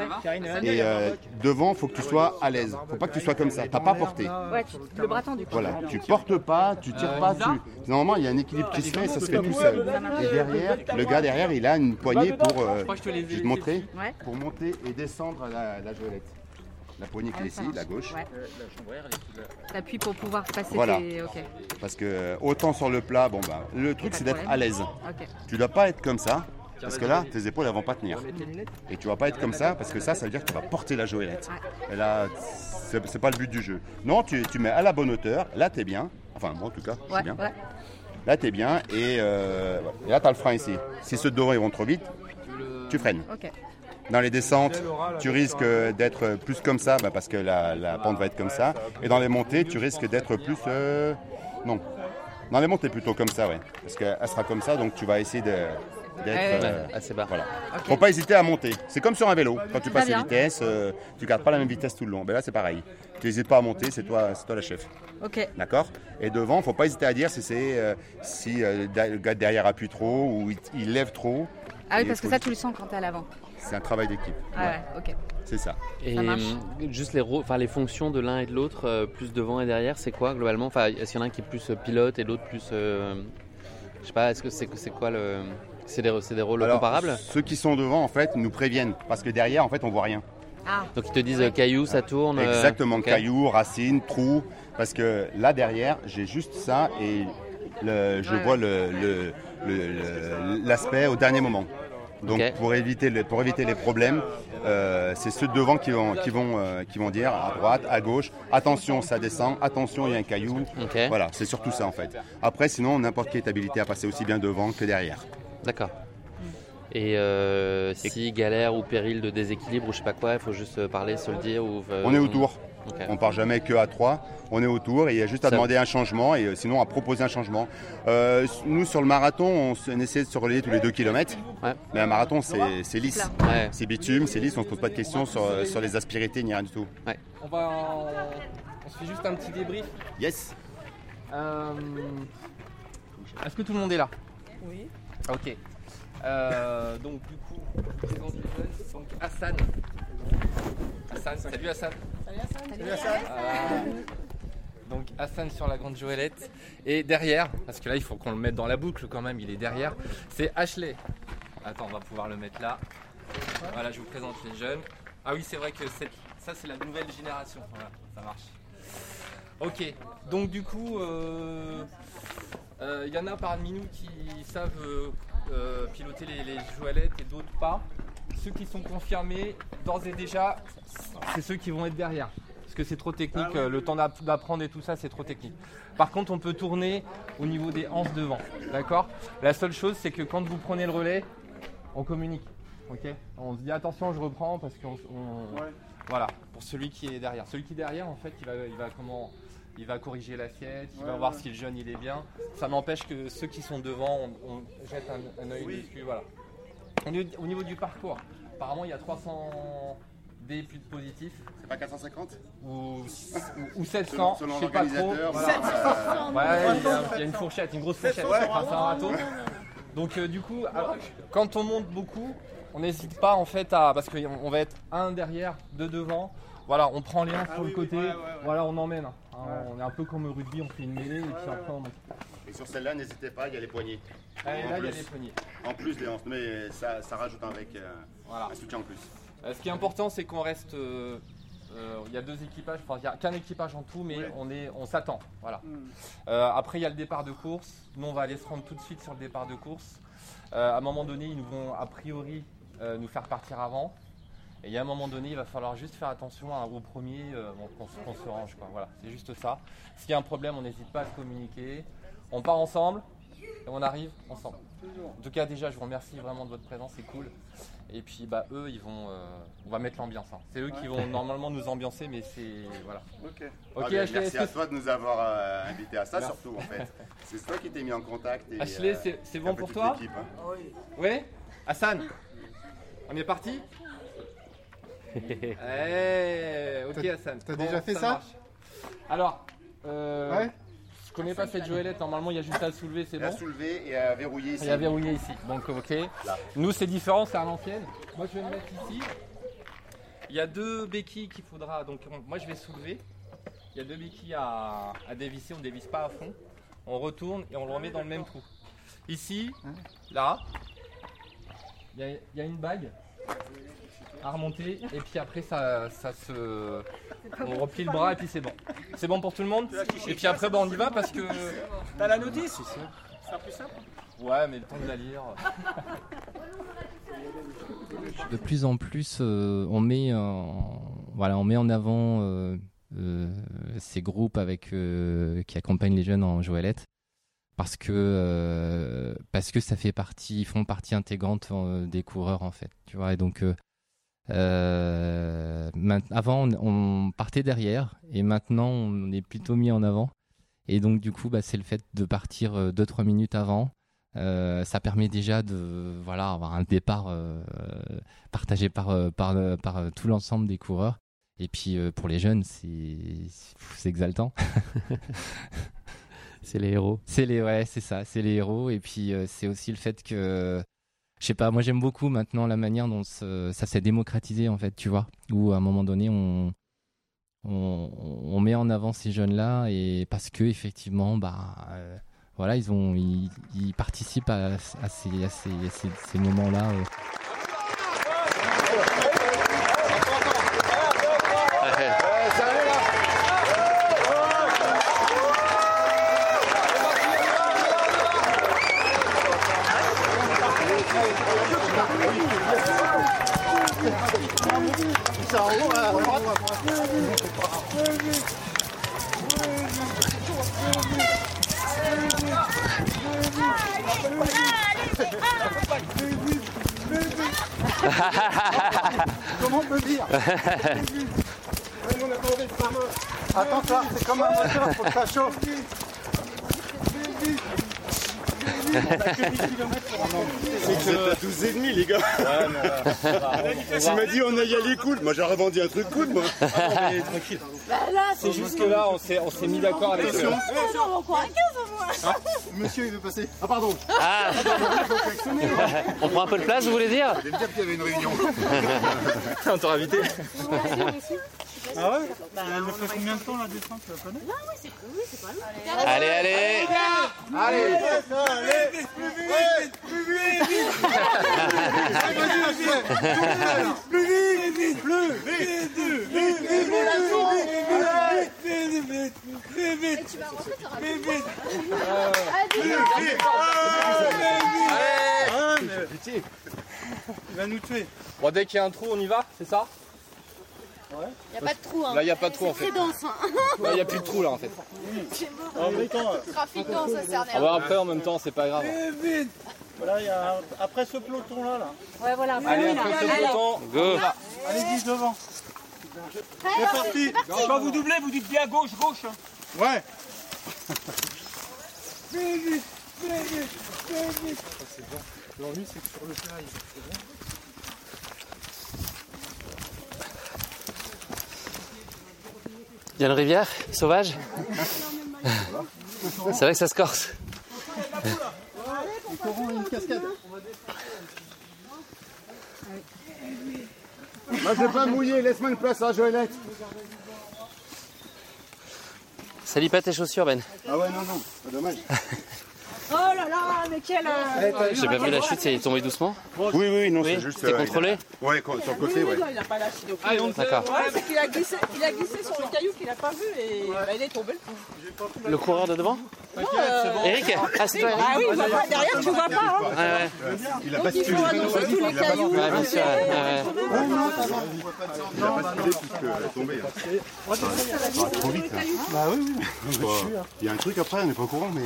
Et euh, devant, faut que tu sois à l'aise. Faut pas que tu sois comme ça. T'as pas porté. le bras tendu. Voilà, tu portes pas, tu tires pas, tu... Normalement, il y a un équilibre qui se fait, ça se fait tout seul. Et derrière, le gars derrière, il a une poignée pour, euh, je vais te montrer, pour monter et descendre la, la joëlette. La poignée qui est ici, la gauche. T'appuies pour pouvoir passer voilà. Parce que autant sur le plat, bon bah, le truc c'est d'être à l'aise. Tu dois pas être comme ça. Parce que là, tes épaules elles vont pas tenir. Et tu vas pas être comme ça parce que ça, ça veut dire que tu vas porter la joëlette. Et là, c'est pas le but du jeu. Non, tu, tu mets à la bonne hauteur. Là, tu es bien. Enfin, moi en tout cas, je suis bien. Là, tu es bien. Et, euh, là, tu as le frein ici. Si ceux de devant ils vont trop vite, tu freines. Dans les descentes, tu risques d'être plus comme ça bah, parce que la, pente va être comme ça. Et dans les montées, tu risques d'être plus. Euh, non. Dans les montées, plutôt comme ça, ouais. Parce qu'elle sera comme ça, donc tu vas essayer de d'être euh, assez bas. Voilà. Faut pas hésiter à monter. C'est comme sur un vélo. Quand tu passes la vitesse, euh, tu gardes pas la même vitesse tout le long. Ben là, c'est pareil. Tu n'hésites pas à monter, c'est toi, c'est toi la chef. Ok. D'accord? Et devant, faut pas hésiter à dire si c'est euh, si le gars derrière appuie trop ou il, lève trop. Ah oui, parce que ça, tu le sens quand tu es à l'avant. C'est un travail d'équipe. Ah ouais, ok. C'est ça. Et juste les, enfin, les fonctions de l'un et de l'autre, plus devant et derrière, c'est quoi globalement? Enfin, est-ce qu'il y en a un qui est plus pilote et l'autre plus. je sais pas, est-ce que c'est c'est quoi le. C'est des, des, rôles comparables Ceux qui sont devant, en fait, nous préviennent. Parce que derrière, en fait, on voit rien. Ah. Donc ils te disent cailloux, caillou, ça tourne Exactement, cailloux, caillou, racine, trou. Parce que là, derrière, j'ai juste ça et le- je Ouais, vois ouais. le- le- le- le- l'aspect au dernier moment. Donc pour, éviter le- pour éviter les problèmes, euh, c'est ceux de devant qui vont, qui, vont, euh, qui vont dire à droite, à gauche, attention ça descend, attention il y a un caillou. Voilà, c'est surtout ça en fait. Après sinon n'importe qui est habilité à passer aussi bien devant que derrière. D'accord. Et euh, si galère ou péril de déséquilibre ou je sais pas quoi, il faut juste euh, parler, se le dire ou. euh, On est autour. Ok. On part jamais que à 3. On est autour et il y a juste à Ça- demander un changement et euh, sinon à proposer un changement. Euh, nous sur le marathon, on, essaie de se relayer tous les 2 km. Mais un marathon c'est lisse. Ouais. C'est bitume, c'est lisse, on se pose pas de questions sur, sur les aspérités ni rien du tout. On va. On se fait juste un petit débrief. Yes. Euh, Est-ce que tout le monde est là? Oui. Ok. Euh, donc du coup, je présente les jeunes. Donc Hassan. Hassan, salut Hassan. Salut Hassan. Voilà. Donc Hassan sur la grande Joëlette. Et derrière, parce que là il faut qu'on le mette dans la boucle quand même, il est derrière, c'est Ashley. Attends, on va pouvoir le mettre là. Voilà, je vous présente les jeunes. Ah oui, c'est vrai que cette- ça c'est la nouvelle génération. Voilà, ça marche. Ok, donc du coup, euh, il y en a parmi nous qui savent euh, euh, piloter les, les joëlettes et d'autres pas. Ceux qui sont confirmés, d'ores et déjà, c'est ceux qui vont être derrière. Parce que c'est trop technique, euh, le temps d'app- d'apprendre et tout ça, c'est trop technique. Par contre, on peut tourner au niveau des hanches devant. D'accord? La seule chose, c'est que quand vous prenez le relais, on communique. Ok? On se dit attention, je reprends parce qu'on. on- Voilà, pour celui qui est derrière. Celui qui est derrière, en fait, il va, il va comment il va corriger l'assiette, il va voir si le jeune il est bien. Ça n'empêche que ceux qui sont devant, on, on jette un, un œil dessus. Voilà. Au niveau, au niveau du parcours, apparemment il y a 300 D plus de positifs. C'est pas 450 ou, ou, ou 700, Selon- selon je sais pas trop. l'organisateur, Voilà. 700. Ouais, il y, a, il y a une fourchette, une grosse fourchette. 700, Enfin, c'est un râteau. Donc euh, du coup, alors, quand on monte beaucoup, on n'hésite pas en fait à parce qu'on on va être un derrière, deux devant. Voilà, on prend les uns sur le côté. Voilà, on emmène. Hein. On est un peu comme au rugby, on fait une mêlée et puis après on monte. Et sur celle-là, n'hésitez pas, il y a les poignées. Ah, et En là, il y a plus. les poignées. En plus mais ça, ça rajoute avec euh, un soutien en plus. Euh, ce qui est important, c'est qu'on reste. euh, Il y a deux équipages, enfin il n'y a qu'un équipage en tout, mais on est, on s'attend. Voilà. Euh, après, il y a le départ de course. Nous, on va aller se rendre tout de suite sur le départ de course. À un moment donné, ils nous vont a priori nous faire partir avant. Et il y a un moment donné, il va falloir juste faire attention à- au premier, euh, bon, qu'on se- range. Quoi. Voilà, c'est juste ça. S'il y a un problème, on n'hésite pas à se communiquer. On part ensemble et on arrive ensemble. En tout cas, déjà, je vous remercie vraiment de votre présence, c'est cool. Et puis, bah, eux, ils vont, euh, on va mettre l'ambiance. hein. C'est eux qui vont [laughs] normalement nous ambiancer, mais c'est voilà. Ok. Ok, Ah, Ashley, merci à toi de nous avoir euh, invités à ça Merci. surtout en fait. C'est toi qui t'es mis en contact. Et, Ashley, c'est- bon pour toi? hein. Oui. Oui Hassan? On est parti? Eh, ok Hassan. t'as déjà fait ça. Alors, euh, Ouais. je connais pas cette joëlette, normalement il y a juste à le soulever, c'est Et à bon soulever et à verrouiller ici. Il y a verrouillé ici, donc ok. Là. Nous c'est différent, c'est à l'ancienne. Moi je vais me mettre ici. Il y a deux béquilles qu'il faudra, donc on- moi je vais soulever. Il y a deux béquilles à, à dévisser, on ne dévisse pas à fond. On retourne et on le remet dans le même trou. Ici, là, il y, a- il y a une bague à remonter et puis après ça, ça se... On replie le bras et puis c'est bon. C'est bon pour tout le monde. Et puis après bah, on y va parce que... T'as la notice Ce sera plus simple. Ouais mais le temps de la lire... De plus en plus, euh, on met en, voilà, on met en avant euh, euh, ces groupes avec euh, qui accompagnent les jeunes en joëlette parce que euh, parce que ça fait partie, ils font partie intégrante euh, des coureurs en fait, tu vois. Et donc euh, avant on, partait derrière et maintenant on est plutôt mis en avant. Et donc du coup, bah, c'est le fait de partir 2-3 minutes avant. Ça permet déjà de voilà avoir un départ partagé par par, par tout l'ensemble des coureurs. Et puis pour les jeunes, c'est exaltant. [laughs] C'est les héros. C'est les ouais, c'est ça, c'est les héros. Et puis euh, c'est aussi le fait que je sais pas, moi j'aime beaucoup maintenant la manière dont ça s'est démocratisé en fait, tu vois, où à un moment donné on on, met en avant ces jeunes-là et parce que effectivement, bah euh, voilà, ils ont ils, participent à, ces, à ces, ces- ces moments-là. euh. [laughs] Comment on peut dire [laughs] Attends, ça, c'est comme un moteur, faut que ça chauffe. C'est que 12 et demi les gars. [laughs] Tu m'as dit on a y aller cool. Moi j'aurais vendu un truc cool moi. [laughs] tranquille. C'est juste que là, on s'est, on s'est mis d'accord avec eux. Monsieur, il veut passer. Ah, pardon. Ah. [laughs] On prend un peu de place, vous voulez dire J'ai qu'il y avait une réunion. on t'aura invité. Ah ouais Elle me fait combien de temps la descente Tu la connais Ah oui, c'est oui, c'est pas long. Allez, allez. Allez, allez, plus vite, plus vite, plus vite, plus vite, plus vite. Allez. Il va nous tuer. Bon, dès qu'il y a un trou, on y va, c'est ça? Il n'y a pas de trou. Hein. Là, il n'y a pas de trou en fait. C'est dense. Hein. [laughs] Il n'y a plus de trou là en fait. C'est beau. Trafic dense, ça sert à On va après en même temps, c'est pas grave. vite. Voilà, il y a après ce peloton là, là. Ouais, voilà. Allez, après ce peloton, Go Allez, 10 devant. C'est parti. Quand vous doublez, vous dites bien gauche, gauche. Ouais. Vite, vite, vite, vite, vite, vite. L'ennui, c'est que sur le plat, il c'est bon. Il y a une rivière sauvage C'est vrai que ça se corse. Cascade. Moi, je vais pas mouiller, laisse-moi une place à Joëlette. Salis pas tes chaussures, Ben. Ah ouais, non, non, c'est dommage. [laughs] Oh là là, mais quel. euh, J'ai pas vu la chute, c'est tombé doucement. Oui, oui, non, Oui, c'est juste. t'es euh, contrôlé il a- Ouais, sur le côté, ouais. Il n'a pas lâché. Donc, Allez, on D'accord. Ouais, c'est qu'il a glissé, il a glissé sur le caillou qu'il n'a pas vu et bah, il est tombé. Le coureur de devant Non, euh, Eric Ah, c'est toi, Eric Ah oui, il voit pas, derrière tu vois pas. Hein. Ouais, ouais. Il a Donc il basculé. faut annoncer tous les cailloux. Ouais, bien sûr. ouais, ouais. Il a basculé puisque elle est tombée. hein. Ça va trop vite. hein. Bah oui, oui. Il y a un truc après, on n'est pas au courant, mais.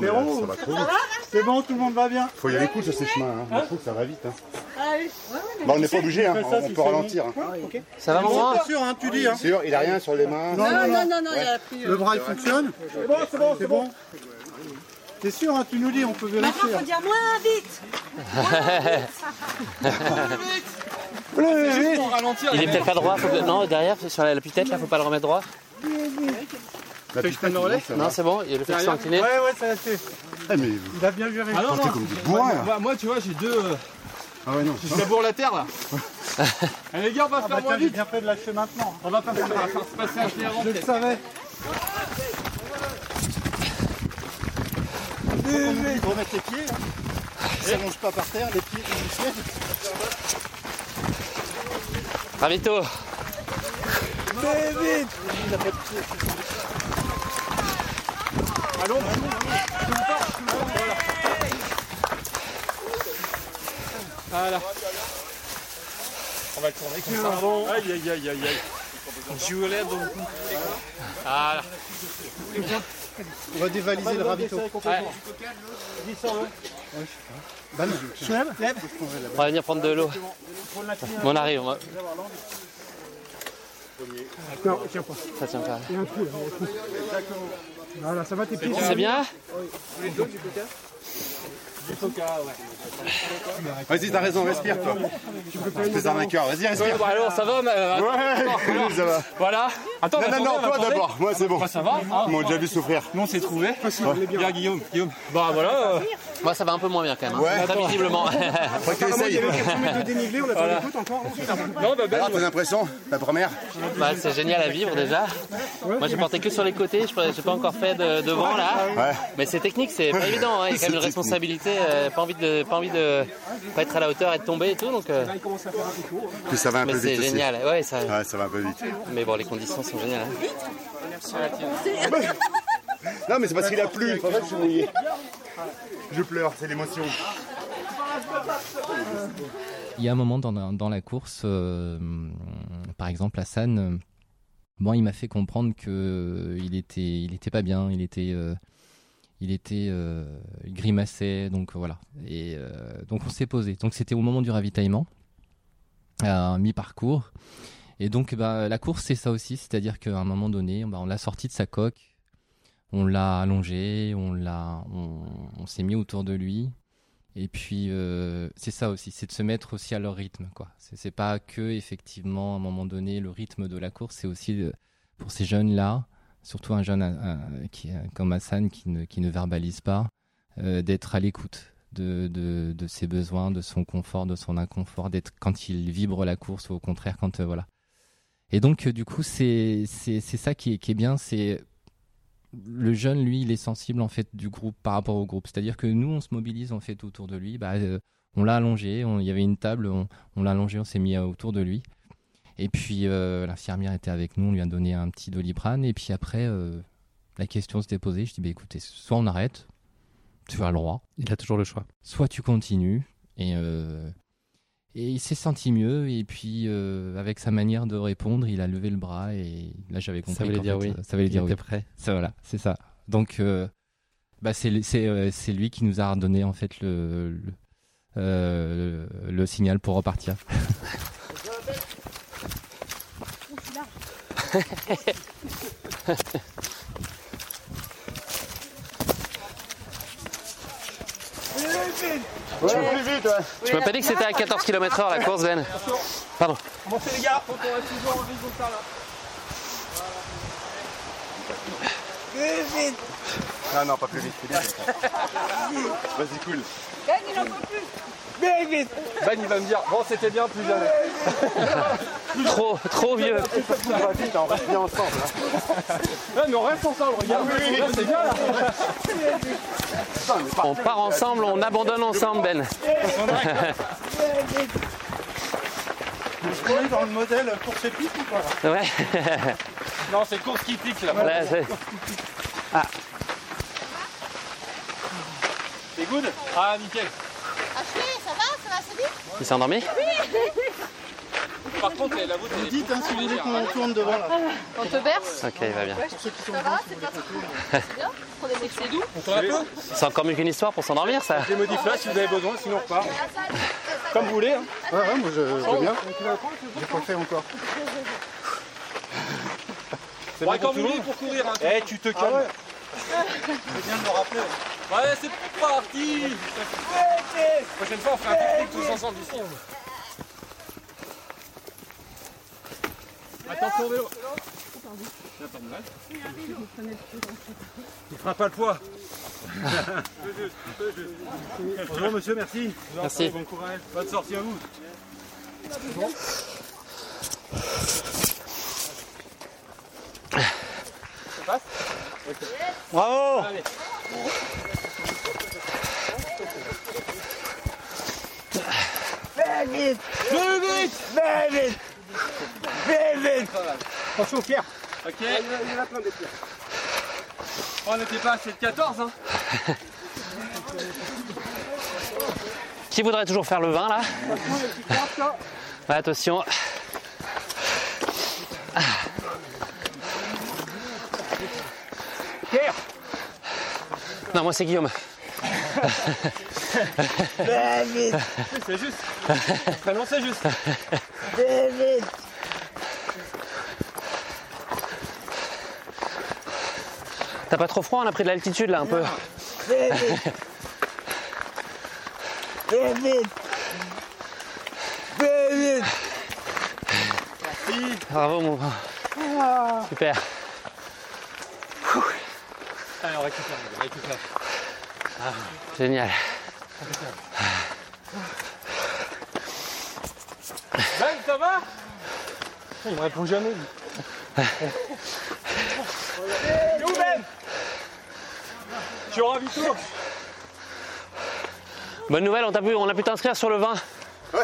Non, mais là, ça va trop vite. C'est bon, tout le monde va bien. Faut y aller cool sur ces chemins. Hein. Je trouve que ça va vite. Hein. Allez. Bah, on n'est pas obligé, hein. on peut ralentir. Hein. Ça va, mon grand Bien sûr, hein, tu dis. Hein. Sûr, il a rien sur les mains. Non, non, non, non, il a pris. Le bras, il fonctionne. C'est bon, c'est bon, c'est bon. T'es sûr, hein, tu nous dis, on peut Maintenant, vérifier. faut dire moins vite. Il est peut-être pas droit. Faut que... Non, derrière, sur la tête là, faut pas le remettre droit. La que je prenne le relais. Non, c'est bon, il y a le sont inclinés. Ouais, ouais, ça a été. Eh, mais. Il a bien géré. Ah non, Portez non. comme des bois, là. Moi, moi, tu vois, j'ai deux. euh, Ah ouais, non. Je la terre là. [laughs] Allez, les gars, on va Ah faire bah moins vite. bien fait de lâcher maintenant. On va pas faire, se passer un avant. Je le savais. Il faut remettre les pieds. Hein. Ça s'allonge pas par terre, les pieds. Ravito Mais vite Il a pas de pieds. Allons. Voilà. On va le tourner comme ça. Aïe aïe aïe aïe aïe. Voilà. On va dévaliser le ravito. Ouais. Ban, je lève Lève. On va venir prendre de l'eau. Bon, on arrive. on va- Non, tiens pas. Ça tient pas. Il y a un trou là. Voilà, ça va tes pieds. C'est bien Vas-y, t'as raison, respire, toi. T'es un vainqueur, vas-y, Ouais, respire. bon, alors ça va mais, euh, Ouais, [laughs] ça va. Voilà. Attends, Non, non, non, toi d'abord. Moi, c'est bon. Moi, ça va hein Ils m'ont déjà vu souffrir. Nous on s'est trouvés. Bien Guillaume. Guillaume. Bah voilà. euh, Moi, ça va un peu moins bien quand même. hein. Ouais. Très visiblement. Faut que tu essayes. de dénivelé, on a l'écoute encore. Non, bah ben. Tes impressions La première Bah, c'est génial à vivre déjà. Moi, j'ai porté que sur les côtés. Je j'ai pas encore fait de devant là. Ouais. Mais c'est technique, c'est pas évident. hein. Il y a quand même une responsabilité. Euh, pas envie de, pas envie de pas être à la hauteur et de tomber et tout. Donc, euh, Puis ça va un mais peu c'est vite aussi. génial. Ouais, ça. Ouais, ça va un peu vite. Mais bon, les conditions sont géniales. hein. Non, mais c'est parce qu'il a plu. C'est ça que je suis mouillé. Je pleure, c'est l'émotion. Il y a un moment dans la, dans la course, euh, par exemple, Hassan, euh, bon, il m'a fait comprendre que il était, il était pas bien, il était, euh, il était, euh, donc voilà. Et euh, donc on s'est posé. Donc c'était au moment du ravitaillement, à mi-parcours. Et donc bah, la course c'est ça aussi, c'est-à-dire qu'à un moment donné, bah, on l'a sorti de sa coque, on l'a allongé, on l'a, on, s'est mis autour de lui. Et puis euh, c'est ça aussi, c'est de se mettre aussi à leur rythme, quoi. C'est pas que effectivement à un moment donné le rythme de la course, c'est aussi euh, pour ces jeunes là, surtout un jeune comme Hassan qui ne, verbalise pas, euh, d'être à l'écoute de, ses besoins, de son confort, de son inconfort, d'être quand il vibre la course ou au contraire quand euh, voilà. Et donc euh, du coup c'est ça qui est bien, c'est le jeune, lui, il est sensible en fait du groupe par rapport au groupe. C'est-à-dire que nous, on se mobilise en fait autour de lui. Bah, on l'a allongé, on- il y avait une table, on, on l'a allongé, on s'est mis autour de lui. Et puis euh, l'infirmière était avec nous, on lui a donné un petit doliprane. Et puis après, euh, la question s'était posée. Je dis, bah, écoutez, soit on arrête, tu as le droit. Il a toujours le choix. Soit tu continues. Et, euh, et il s'est senti mieux. Et puis, euh, avec sa manière de répondre, il a levé le bras. Et là, j'avais compris. voulait qu'en dire fait, oui. Ça voulait Il dire était oui. prêt. Ça, voilà, c'est ça. Donc, euh, bah, c'est c'est, euh, c'est lui qui nous a redonné en fait le, le, euh, le- le signal pour repartir. [laughs] Tu Tu m'as pas dit que c'était à 14 km/h la course, Ben Pardon. Commencez les gars, faut qu'on reste toujours en horizontal là. Non, non, pas plus vite. plus vite. Vas-y, cool. Ben, il en peut plus. Ben vite Ben il va me dire, bon c'était bien, plus jamais. [laughs] Trop, trop vieux. [laughs] Vas-y, on va finir ensemble. Ouais, mais on reste ensemble, regarde. Là, c'est bien là. On part ensemble, on abandonne ensemble, Ben. Est-ce qu'on est dans le modèle course épique ou pas Ouais. [laughs] Non, c'est course qui pique là. Là, c'est- Ah, C'est good? Ah, nickel. Ashley, ça va Ça va assez vite il s'est endormi Par contre, la elle est Dites hein, si vous voulez qu'on tourne devant là. On te berce Ok, il va bien. Ça va C'est pas trop C'est bien [laughs] Prenez des c'est doux C'est encore mieux qu'une histoire pour s'endormir, ça. Je les modifie là si vous avez besoin, sinon on repart. Comme vous voulez. Hein. Ouais, ouais, moi je, je veux bien. J'ai pas fait encore. C'est bon quand vous voulez pour courir. Hein. Eh, tu te calmes. C'est bien de me rappeler. Ouais, c'est parti Prochaine fois, on fait un pique-nique tous ensemble ici. Attention au vélo. Tiens, pas de mal. Il fera pas le poids. Bonjour monsieur, merci. Merci. Bon courage. Bonne sortie à vous. Ça passe? Bravo Allez. Plus vite Plus vite Plus vite Plus vite Attention Pierre Ok. Il y en a plein des pierres. On n'était pas assez de 14, hein Qui voudrait toujours faire le 20, là? Ouais, attention. Pierre Non, moi, c'est Guillaume. C'est juste. Prénom, c'est juste. T'as pas trop froid On a pris de l'altitude, là, un peu. Vite Bravo, mon grand. Super. Allez, on récupère, on récupère. Génial. Ben, ça va? Il me répond jamais. lui. Et où Ben Tu auras vu tout Bonne nouvelle, on, t'a pu, on a pu t'inscrire sur le 20. Ouais,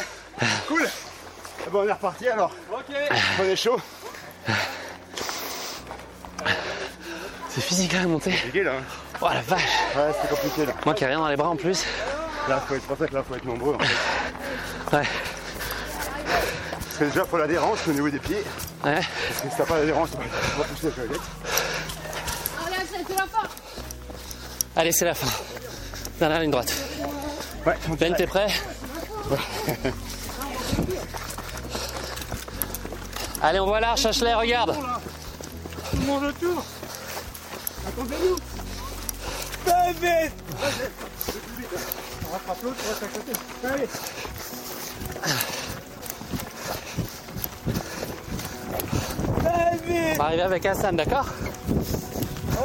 cool. Ah Bon, on est reparti alors. Ok. On est chaud. C'est physique, là, monter. Compliqué là. hein. Oh la vache. Ouais, c'est compliqué là. Moi qui ai rien dans les bras en plus. Là, faut être, c'est pour ça que là, faut être nombreux. En fait. Ouais. Parce que déjà, faut l'adhérence au niveau des pieds. Ouais. Parce que si t'as pas d'adhérence, tu vas pousser la toilette. Allez, c'est la fin. Dernière ligne droite. Ouais, Ben, t'es prêt? [laughs] Allez, on voit l'arche, Ashley, regarde. Tout le monde autour. Attendez-nous. Très vite. On rattrape l'autre, on reste à côté. Allez. On va arriver avec Hassan, d'accord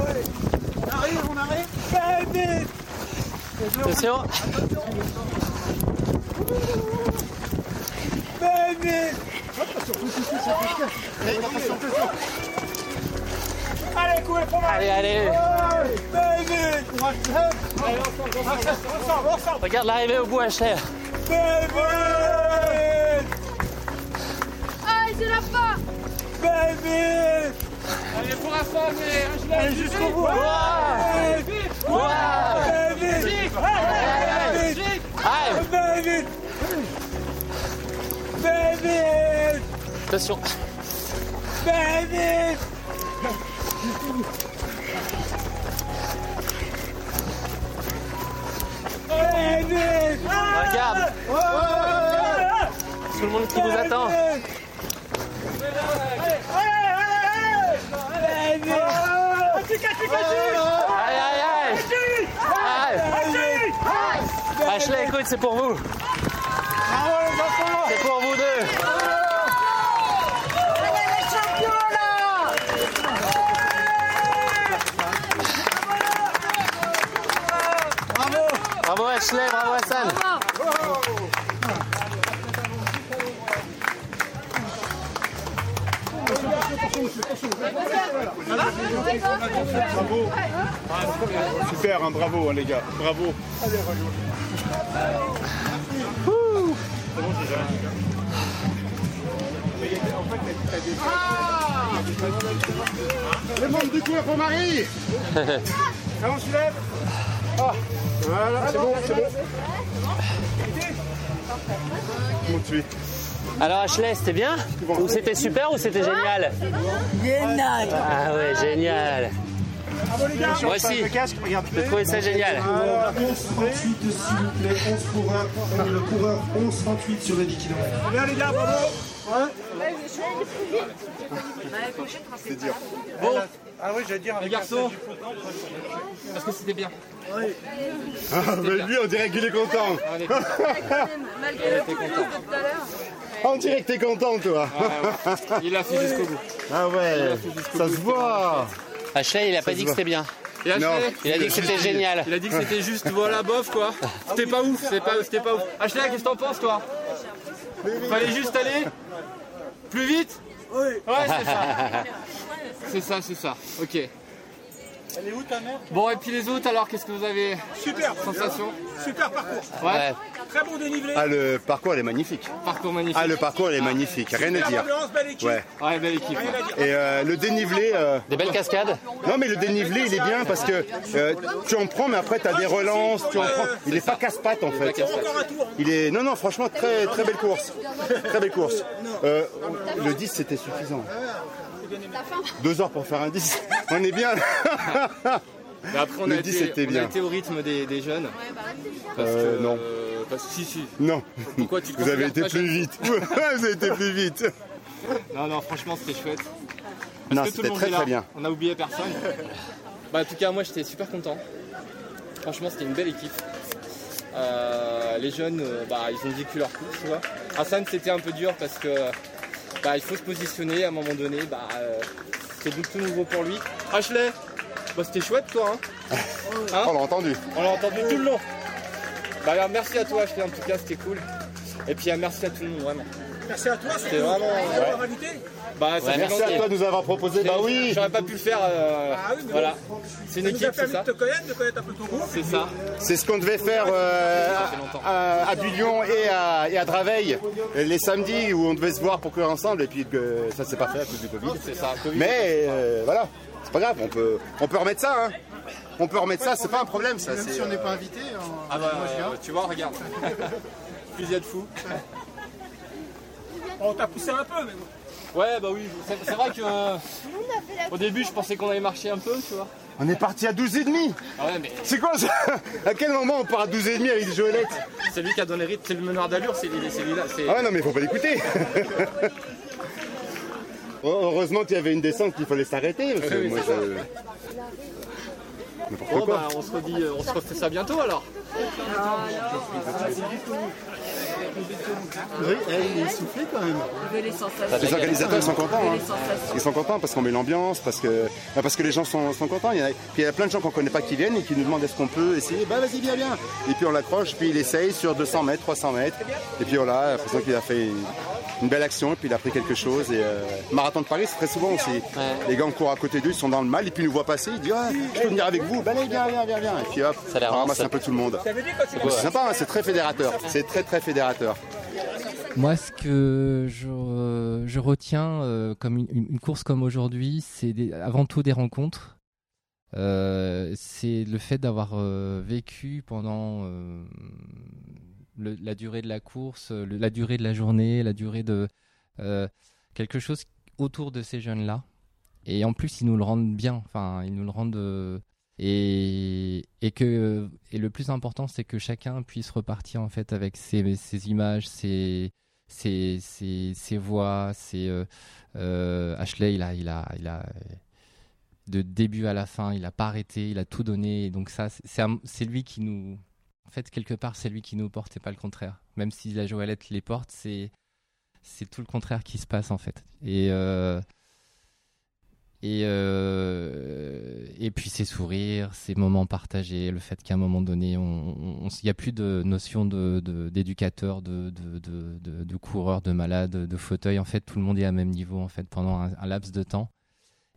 Allez. On arrive, on arrive. Vite. Attention. Vite. Attention, attention, attention. Allez, courez, pour Allez, allez. Allez. Regarde l'arrivée au bout, Ashley. Vite. Ah, c'est la fin vite. Allez, pour la fin, mais Allez, jusqu'au bout. Allez, Très vite. Très vite. attention. Très Tout le monde qui vous attend. Allez, allez, allez. Allez. Ashley, écoute, c'est pour vous. C'est pour vous deux. Bravo Ashley, bravo Hassan. Bravo. Super, hein, bravo hein, les gars, bravo. Ouh. Les membres du cours pour Marie Allez, on se lève. Ah, Voilà, c'est bon, c'est bon. Comment tu es Alors Ashley, c'était bien Ou c'était super ou c'était génial Génial. Ah ouais, génial. Bravo les gars. Moi aussi. J'ai trouvé ça génial. Alors, 11 38 s'il vous plaît, 11 coureurs, on est le coureur 11 38 sur les 10 km. Bien les gars, bravo. C'est dur. Bon, Ah oui, j'allais dire les garçons, parce que c'était bien. Ah, mais lui, on dirait qu'il est content. On est content. [laughs] Malgré le de tout à l'heure. On dirait que t'es content, toi. Ouais, ouais. Il a fait jusqu'au bout. Ah ouais, ça se voit. Ashley, il a pas dit que c'était bien. Et Ashley, Non. Il a dit que c'était génial. Il a dit que c'était juste, voilà, bof quoi. C'était pas ouf, c'était pas, c'était pas ouf. Ashley, qu'est-ce que t'en penses toi Fallait juste aller plus vite Oui. Ouais, c'est ça. C'est ça, c'est ça. Ok. Elle est où ta mère? Bon, et puis les autres alors, qu'est-ce que vous avez? Super. Sensation? Super parcours. Ouais. Très bon dénivelé. Ah, le parcours, elle est magnifique. Parcours magnifique. Ah, le parcours, elle est magnifique. Rien à dire. ambiance, belle équipe. Ouais. Ouais, belle équipe. Et euh, le dénivelé. euh, Des belles cascades Non, mais le dénivelé, il est bien parce que euh, tu en prends, mais après, tu as des relances. Tu en prends. Il est pas casse-patte, en fait. Encore un tour. Il est. Non, non, franchement, très, très belle course. Très belle course. Euh, le 10, c'était suffisant. Deux heures pour faire un 10. [laughs] On est bien. Mais après, on, Le a, 10, été, c'était on a bien. été au rythme des, des jeunes. Parce Euh, que, non. parce que si, si. Non. Pourquoi tu te Vous avez été plus vite. [laughs] Vous avez été plus vite. Non, non, franchement, c'était chouette. Parce Non, que tout c'était le monde très est là. très bien. On a oublié personne. Bah, en tout cas, moi, j'étais super content. Franchement, c'était une belle équipe. Euh, les jeunes, euh, bah, ils ont vécu leur coup, tu vois. Hassan, c'était un peu dur parce que bah, il faut se positionner à un moment donné. Bah, euh, c'était beaucoup tout nouveau pour lui. Ashley, bah, c'était chouette, toi. Hein [laughs] Hein On l'a entendu. On l'a entendu tout le long. Bah, alors, merci à toi, Ashley, en tout cas, c'était cool. Et puis, euh, merci à tout le monde, vraiment. Merci à toi. C'était vraiment. Ouais. Bah, Ouais, Merci à longtemps. toi de nous avoir proposé. Bah oui. J'aurais pas pu le faire. euh, Ah oui, mais voilà. C'est une Ça nous a équipe, c'est permis ça de te connaître, de connaître un peu ton groupe. C'est ça. C'est ce qu'on devait faire euh, à, à Bullion et à, et à Draveil les samedis où on devait se voir pour courir ensemble et puis que ça s'est pas fait à cause du Covid. C'est ça. Covid. Mais euh, voilà, c'est pas grave, on peut, on peut remettre ça. Hein. On peut remettre ça, c'est pas un problème ça. Même c'est, si on n'est euh, pas invité, Ah bah, euh, tu vois, regarde. [laughs] Fusillade fou. [laughs] On t'a poussé un peu, mais bon. Ouais, bah oui. C'est c'est vrai que euh, au début, je pensais qu'on allait marcher un peu, tu vois. On est parti à 12 et demi. Ah ouais, mais C'est quoi ça? À quel moment on part à 12 et demi avec des Joëlette? c'est lui qui a donné rythme, c'est le meneur d'allure, c'est lui, c'est lui là. c'est- Ah ouais, non, mais faut pas l'écouter. Heureusement qu'il y avait une descente qu'il fallait s'arrêter. parce que Oui, moi, ça. quoi. bah, on se redit, euh, on se refait ça bientôt alors. Oui, elle, il est soufflé quand même. les organisateurs sont contents. hein. Ils sont contents parce qu'on met l'ambiance, parce que, bah, parce que les gens sont, sont contents. Il y, a, puis il y a plein de gens qu'on connaît pas qui viennent et qui nous demandent est-ce qu'on peut essayer. Bah vas-y, viens, viens. Et puis on l'accroche, puis il essaye sur 200 mètres, 300 mètres. Et puis voilà, l'impression qu'il a fait une, une belle action et puis il a pris quelque chose. Et euh, marathon de Paris, c'est très souvent aussi. Les gars, on court à côté d'eux, ils sont dans le mal et puis ils nous voient passer. Ils disent ah, je peux venir avec vous. Bah allez, viens, viens, viens, viens. Et puis hop, Ça a l'air on ramasse un peu tout le monde. C'est sympa, hein, c'est très fédérateur. C'est très très fédérateur. Moi, ce que je, euh, retiens euh, comme une, course comme aujourd'hui, c'est avant tout des rencontres. Euh, c'est le fait d'avoir vécu pendant la durée de la course, la durée de la journée, la durée de quelque chose autour de ces jeunes-là. Et en plus, ils nous le rendent bien. Enfin, ils nous le rendent. Et, et que et le plus important, c'est que chacun puisse repartir en fait avec ses, images, ses, ses, ses, voix, ses euh, euh, Ashley, il a, il a, il a de début à la fin, il a pas arrêté, il a tout donné. Donc ça, c'est lui qui nous, en fait quelque part, c'est lui qui nous porte et pas le contraire. Même si la Joëlette les porte, c'est c'est tout le contraire qui se passe en fait. Et euh, et, euh, et puis ces sourires, ces moments partagés, le fait qu'à un moment donné, on- on- il n'y a plus de notion d'éducateur, de, de, de, de, de coureur, de malade, de fauteuil. En fait, tout le monde est à même niveau en fait pendant un, un laps de temps.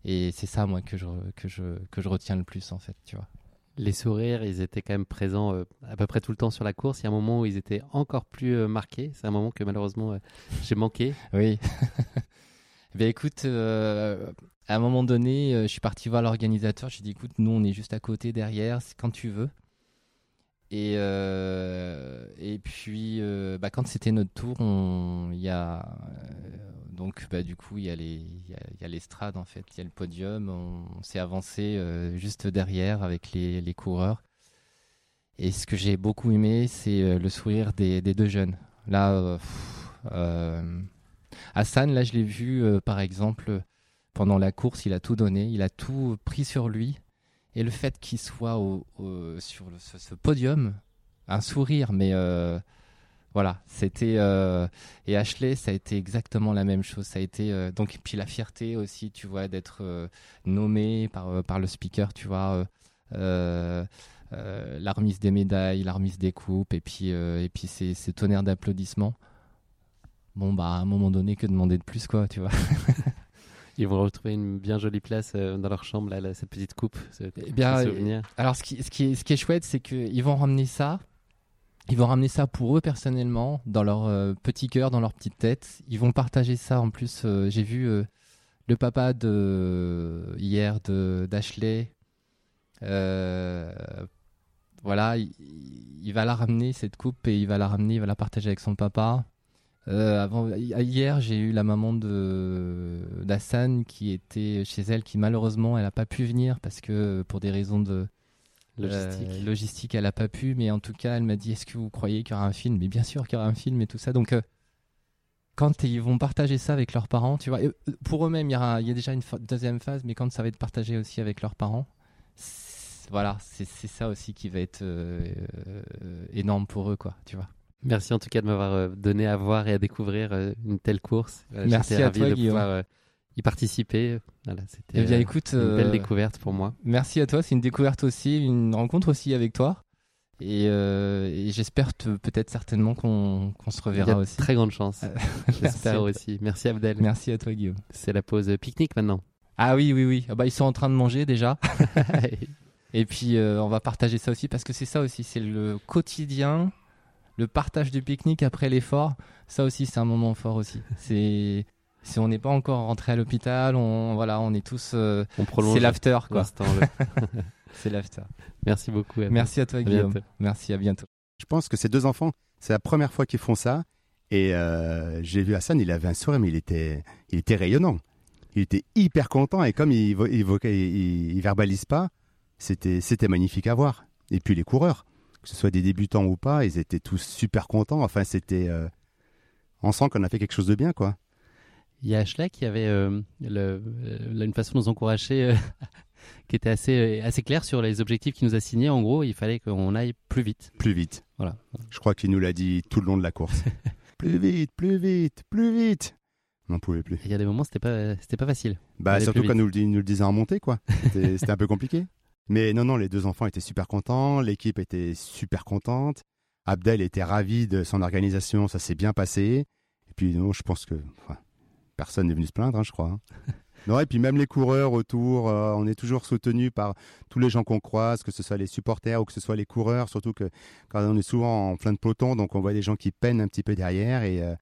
Et c'est ça, moi, que je, que, je, que je retiens le plus en fait, tu vois. Les sourires, ils étaient quand même présents euh, à peu près tout le temps sur la course. Il y a un moment où ils étaient encore plus euh, marqués. C'est un moment que malheureusement j'ai manqué. Oui. [laughs] ben écoute, euh, à un moment donné, euh, je suis parti voir l'organisateur. Je lui ai dit, écoute, nous, on est juste à côté, derrière, c'est quand tu veux. Et, euh, et puis, euh, bah, quand c'était notre tour, il y a donc bah, du coup il y a l'estrade en fait, il y a le podium. On, s'est avancé juste derrière avec les, les coureurs. Et ce que j'ai beaucoup aimé, c'est le sourire des, des deux jeunes. Là, pff, Hassan, là, je l'ai vu, par exemple, pendant la course, il a tout donné, il a tout pris sur lui. Et le fait qu'il soit sur ce, podium, un sourire, mais euh, voilà, c'était. euh, et Ashley, ça a été exactement la même chose. Ça a été. euh, donc, puis la fierté aussi, tu vois, d'être nommé par, par le speaker, tu vois. la remise des médailles, la remise des coupes, et puis, et puis ces, ces tonnerres d'applaudissements. Bon, bah, à un moment donné, que demander de plus, quoi, tu vois. [laughs] Ils vont retrouver une bien jolie place euh, dans leur chambre, là, là, cette petite coupe, ce Eh bien, petit souvenir. euh, alors ce qui, ce qui est, ce qui est chouette, c'est qu'ils vont ramener ça. Ils vont ramener ça pour eux personnellement, dans leur euh, petit cœur, dans leur petite tête. Ils vont partager ça en plus. euh, J'ai vu euh, le papa de hier de d'Ashley. Euh, voilà, il, il va la ramener cette coupe et il va la ramener, il va la partager avec son papa. Euh, avant, hier, j'ai eu la maman de d'Hassan qui était chez elle, qui malheureusement, elle n'a pas pu venir parce que pour des raisons de Logistique. euh, logistique, elle n'a pas pu. Mais en tout cas, elle m'a dit Est-ce que vous croyez qu'il y aura un film? Mais bien sûr qu'il y aura un film et tout ça. Donc, euh, quand ils vont partager ça avec leurs parents, tu vois, et, pour eux-mêmes, il y, aura- il y a déjà une deuxième phase, mais quand ça va être partagé aussi avec leurs parents, c'est- voilà, c'est ça aussi qui va être énorme pour eux, quoi, tu vois. Merci en tout cas de m'avoir euh, donné à voir et à découvrir euh, une telle course. Voilà, Merci à ravi toi, de Guillaume. pouvoir euh, y participer. Voilà, c'était Eh bien, euh, écoute, une belle euh, découverte pour moi. Merci à toi, c'est une découverte aussi, une rencontre aussi avec toi. Et, euh, et j'espère peut-être certainement qu'on qu'on se Il y reverra a aussi. très grande chance. [laughs] Merci à J'espère toi. aussi. Merci Abdel. Merci à toi Guillaume. C'est la pause pique-nique maintenant. Ah oui, oui, oui. Ah bah, ils sont en train de manger déjà. [laughs] et puis euh, on va partager ça aussi parce que c'est ça aussi, c'est le quotidien, le partage du pique-nique après l'effort. Ça aussi, c'est un moment fort aussi. [laughs] C'est si on n'est pas encore rentré à l'hôpital, on voilà, on est tous. euh, On prolonge c'est l'after quoi. [laughs] [laughs] c'est l'after. Merci beaucoup. Merci à toi À Guillaume. bientôt. Merci à bientôt. Je pense que ces deux enfants, c'est la première fois qu'ils font ça. Et euh, j'ai vu Hassan, il avait un sourire, mais il était, il était rayonnant. Il était hyper content. Et comme il, il, il, il verbalise pas, c'était c'était magnifique à voir. Et puis les coureurs, que ce soit des débutants ou pas, ils étaient tous super contents. Enfin, c'était. euh, on sent qu'on a fait quelque chose de bien, quoi. Il y a Ashley qui avait euh, le- euh, une façon de nous encourager euh, [laughs] qui était assez, assez claire sur les objectifs qu'il nous a signés. En gros, il fallait qu'on aille plus vite. Plus vite. Voilà. Je crois qu'il nous l'a dit tout le long de la course. [laughs] plus vite, plus vite, plus vite. On n'en pouvait plus. Il y a des moments, c'était pas, c'était pas facile. Bah, surtout quand nous nous le disait en montée, quoi. C'était [laughs] un peu compliqué. Mais non, non, les deux enfants étaient super contents, l'équipe était super contente. Abdel était ravi de son organisation, ça s'est bien passé. Et puis, non, je pense que enfin, personne n'est venu se plaindre, hein, je crois. hein. [laughs] Non, et puis même les coureurs autour, euh, on est toujours soutenu par tous les gens qu'on croise, que ce soit les supporters ou que ce soit les coureurs, surtout que quand on est souvent en plein de peloton, donc on voit des gens qui peinent un petit peu derrière et euh,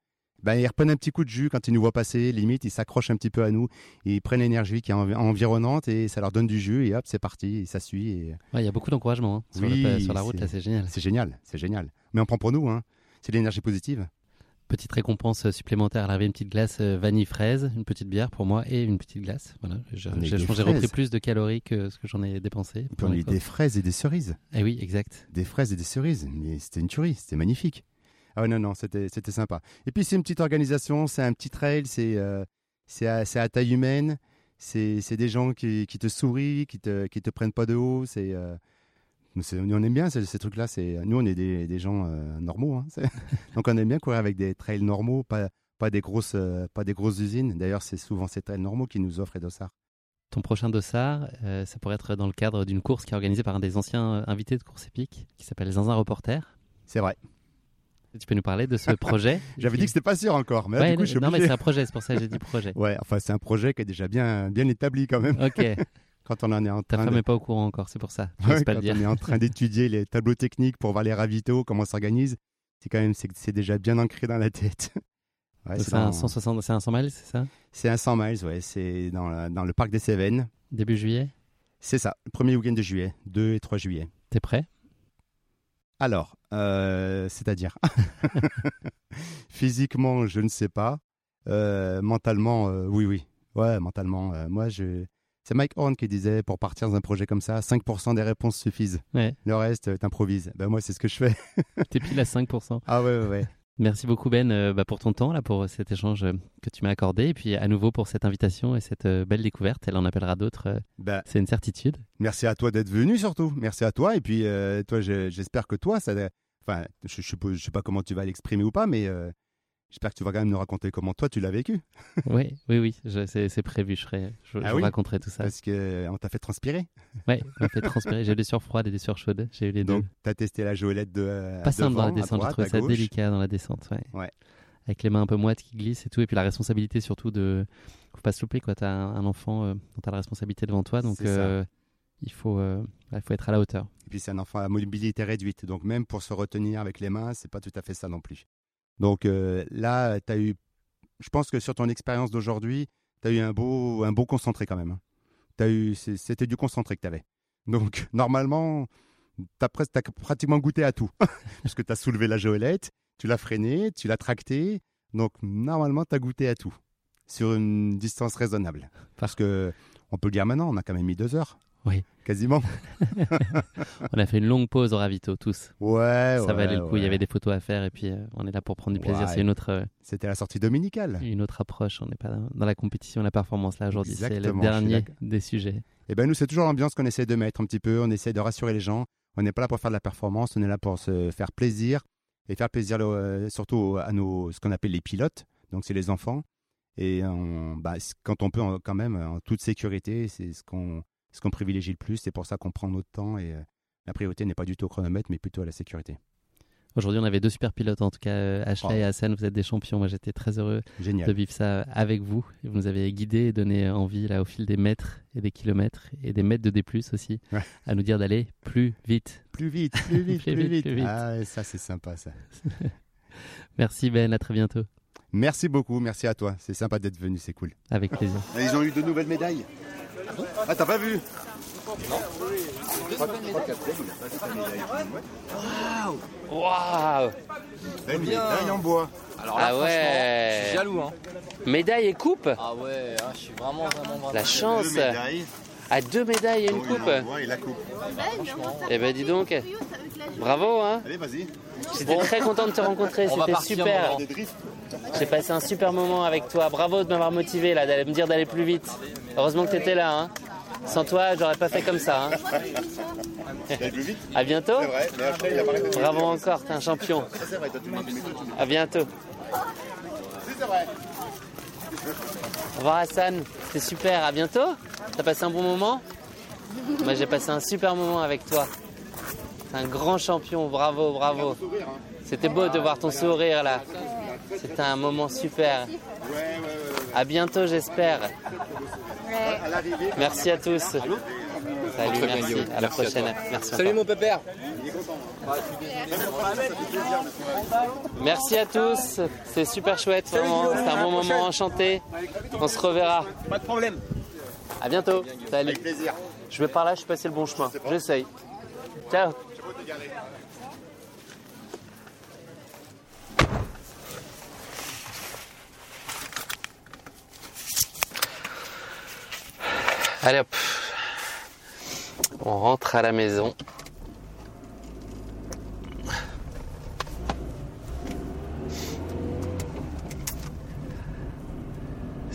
ben, ils reprennent un petit coup de jus quand ils nous voient passer, limite ils s'accrochent un petit peu à nous, ils prennent l'énergie qui est envi- environnante et ça leur donne du jus et hop c'est parti, et ça suit. Et... Ouais, il y a beaucoup d'encouragement hein, sur, Oui, le- sur la route, là, c'est génial. C'est génial, c'est génial. Mais on prend pour nous, hein. c'est de l'énergie positive. Petite récompense supplémentaire à l'arrivée, une petite glace euh, vanille fraise, une petite bière pour moi et une petite glace. Voilà, j'ai repris plus de calories que ce que j'en ai dépensé. Et puis on a des fraises et des cerises. Eh oui, exact. Des fraises et des cerises. Mais c'était une tuerie, c'était magnifique. Ah non, non, c'était sympa. Et puis c'est une petite organisation, c'est un petit trail, c'est euh, à, à taille humaine, c'est des gens qui, qui te sourient, qui te, qui te prennent pas de haut. C'est euh, on aime bien ces, ces trucs-là. Nous, on est des, des gens euh, normaux. hein. [laughs] Donc on aime bien courir avec des trails normaux, pas, pas, des, grosses, euh, pas des grosses usines. D'ailleurs, c'est souvent ces trails normaux qui nous offrent Edossard. Ton prochain dossard, euh, ça pourrait être dans le cadre d'une course qui est organisée par un des anciens invités de course épique, qui s'appelle Zinzin Reporter. C'est vrai. Tu peux nous parler de ce [laughs] projet J'avais dit que c'était pas sûr encore, mais là, Ouais, du coup, je suis non, mais c'est un projet, c'est pour ça que j'ai dit projet. [laughs] Ouais, enfin, c'est un projet qui est déjà bien, bien établi quand même. Ok. [laughs] quand on en est en Ta train femme de- n'est pas au courant encore, c'est pour ça. Ouais, pas le dire. on est en train d'étudier les tableaux techniques pour voir les ravitaux, comment ça s'organise, c'est quand même c'est déjà bien ancré dans la tête. Ouais, c'est c'est un dans- 160, c'est un 100 miles, c'est ça? C'est un 100 miles, ouais. C'est dans, la- dans le parc des Cévennes. Début juillet? C'est ça, le premier week-end de juillet, 2 et 3 juillet. T'es prêt? Alors, euh, c'est-à-dire [laughs] Physiquement, je ne sais pas. Euh, mentalement, euh, oui, oui. Ouais, mentalement. moi, je. C'est Mike Horn qui disait pour partir dans un projet comme ça, 5% des réponses suffisent. Ouais. Le reste, t'improvises. Ben, moi, c'est ce que je fais. T'es pile à 5%. Ah ouais, ouais, ouais. Merci beaucoup Ben euh, bah, pour ton temps, là, pour cet échange euh, que tu m'as accordé, et puis à nouveau pour cette invitation et cette euh, belle découverte. Elle en appellera d'autres, Bah, c'est une certitude. Merci à toi d'être venu surtout. Merci à toi. Et puis, toi, je- j'espère que toi, ça. Enfin, je ne sais, pas comment tu vas l'exprimer ou pas, mais j'espère que tu vas quand même nous raconter comment toi tu l'as vécu. [laughs] oui, oui, oui, c'est prévu, je, ferai, je, Ah je oui raconterai tout ça. Parce qu'on t'a fait transpirer. [laughs] Ouais, on m'a fait transpirer. J'ai eu des sueurs froides et des sueurs chaudes. J'ai eu les deux. Donc, tu as testé la joëlette de. euh, Pas simple dans la descente, j'ai trouvé ça gauche. délicat dans la descente. Ouais. Ouais. Avec les mains un peu moites qui glissent et tout. Et puis la responsabilité surtout de. Faut pas se louper, quoi. T'as un, un enfant euh, dont t'as la responsabilité devant toi. Donc euh, il, faut, il faut être à la hauteur. Et puis, c'est un enfant à mobilité réduite. Donc, même pour se retenir avec les mains, c'est pas tout à fait ça non plus. Donc, euh, là, tu as eu. Je pense que sur ton expérience d'aujourd'hui, tu as eu un beau, un beau concentré quand même. hein. T'as eu, c'était du concentré que tu avais. Donc, [laughs] normalement, tu as, pratiquement goûté à tout. [laughs] Parce que tu as soulevé la joëlette, tu l'as freinée, tu l'as tractée. Donc, normalement, tu as goûté à tout. Sur une distance raisonnable. Parce que, on peut le dire maintenant, on a quand même mis deux heures. Oui. Quasiment. [laughs] on a fait une longue pause au ravito, tous. Ouais, Ça ouais, valait le coup. Il y avait des photos à faire et puis euh, on est là pour prendre du plaisir. Ouais. C'est une autre. euh, C'était la sortie dominicale. Une autre approche. On n'est pas dans- la compétition, la performance là aujourd'hui. C'est le dernier des sujets. Et ben nous, c'est toujours l'ambiance qu'on essaie de mettre un petit peu. On essaie de rassurer les gens. On n'est pas là pour faire de la performance. On est là pour se faire plaisir et faire plaisir euh, surtout à nos, ce qu'on appelle les pilotes. Donc c'est les enfants. Et on- bah, quand on peut, quand même, en toute sécurité, c'est ce qu'on ce qu'on privilégie le plus. C'est pour ça qu'on prend notre temps et euh, la priorité n'est pas du tout au chronomètre, mais plutôt à la sécurité. Aujourd'hui, on avait deux super pilotes, en tout cas euh, Ashley Oh. et Hassan, vous êtes des champions. Moi, j'étais très heureux Génial. de vivre ça avec vous. Et vous nous avez guidés et donné envie, là, au fil des mètres et des kilomètres et des mètres de D+, aussi, Ouais. à nous dire d'aller plus vite. Plus vite, plus vite, [laughs] Plus plus, vite, vite. plus vite. Ah, ça c'est sympa ça. [laughs] Merci Ben, à très bientôt. Merci beaucoup, merci à toi. C'est sympa d'être venu, c'est cool. Avec plaisir. Ils ont eu de nouvelles médailles. Ah, t'as pas vu Waouh Belle médaille en bois. Alors Ah ouais. je suis jaloux. Hein. Médaille et coupe Ah ouais, hein, je suis vraiment, vraiment, vraiment La chance Deux médailles. Ah, deux médailles et une coupe et la coupe. Eh ben dis donc. Bravo, hein Allez, vas-y. J'étais très content de te rencontrer, c'était super. J'ai passé un super moment avec toi. Bravo de m'avoir motivé là, d'aller me dire d'aller plus vite. Heureusement que tu étais là. Hein. Sans toi, j'aurais pas fait comme ça. Hein. À bientôt. Bravo encore, t'es un champion. À bientôt. Si, c'est vrai. Au revoir Hassan, c'était super. À bientôt. T'as passé un bon moment? Moi j'ai passé un super moment avec toi. T'es un grand champion, bravo, bravo. C'était beau de voir ton sourire là. C'était un moment super. À bientôt j'espère. Merci à tous. Salut, merci. À la prochaine. Merci. Salut mon pépère. Merci à tous. C'est super chouette, vraiment. C'était un bon moment enchanté. On se reverra. Pas de problème. À bientôt. Salut. Avec plaisir. Je vais par là, je suis passé le bon chemin. J'essaye. Ciao. Allez hop. On rentre à la maison.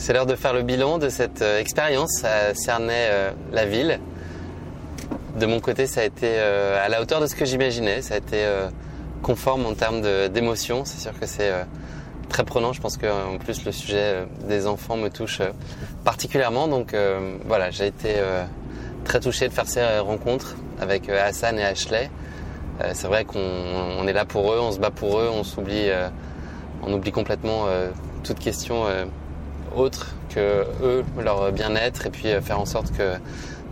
C'est l'heure de faire le bilan de cette euh, expérience à Cernay-la-Ville. de mon côté, ça a été euh, à la hauteur de ce que j'imaginais. Ça a été euh, conforme en termes d'émotion. C'est sûr que c'est euh, très prenant. Je pense qu'en plus, le sujet euh, des enfants me touche euh, particulièrement. Donc euh, voilà, j'ai été euh, très touché de faire ces euh, rencontres avec euh, Hassan et Ashley. Euh, c'est vrai qu'on on est là pour eux, on se bat pour eux, on euh, oublie complètement euh, toute question euh, autre que eux, leur bien-être, et puis euh, faire en sorte que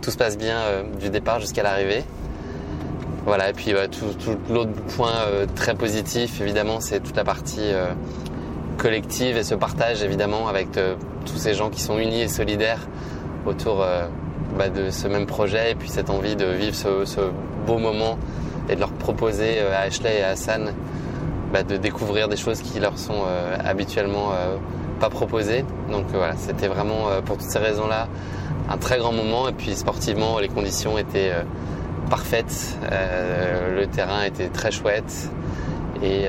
tout se passe bien euh, du départ jusqu'à l'arrivée. Voilà, et puis ouais, tout, l'autre point euh, très positif, évidemment, c'est toute la partie collective et ce partage, évidemment, avec tous ces gens qui sont unis et solidaires autour bah, de ce même projet, et puis cette envie de vivre ce, beau moment et de leur proposer à Ashley et à Hassan bah, de découvrir des choses qui leur sont habituellement pas proposées. Donc euh, voilà, c'était vraiment euh, pour toutes ces raisons-là un très grand moment. Et puis sportivement, les conditions étaient euh, parfaites, le terrain était très chouette. Et,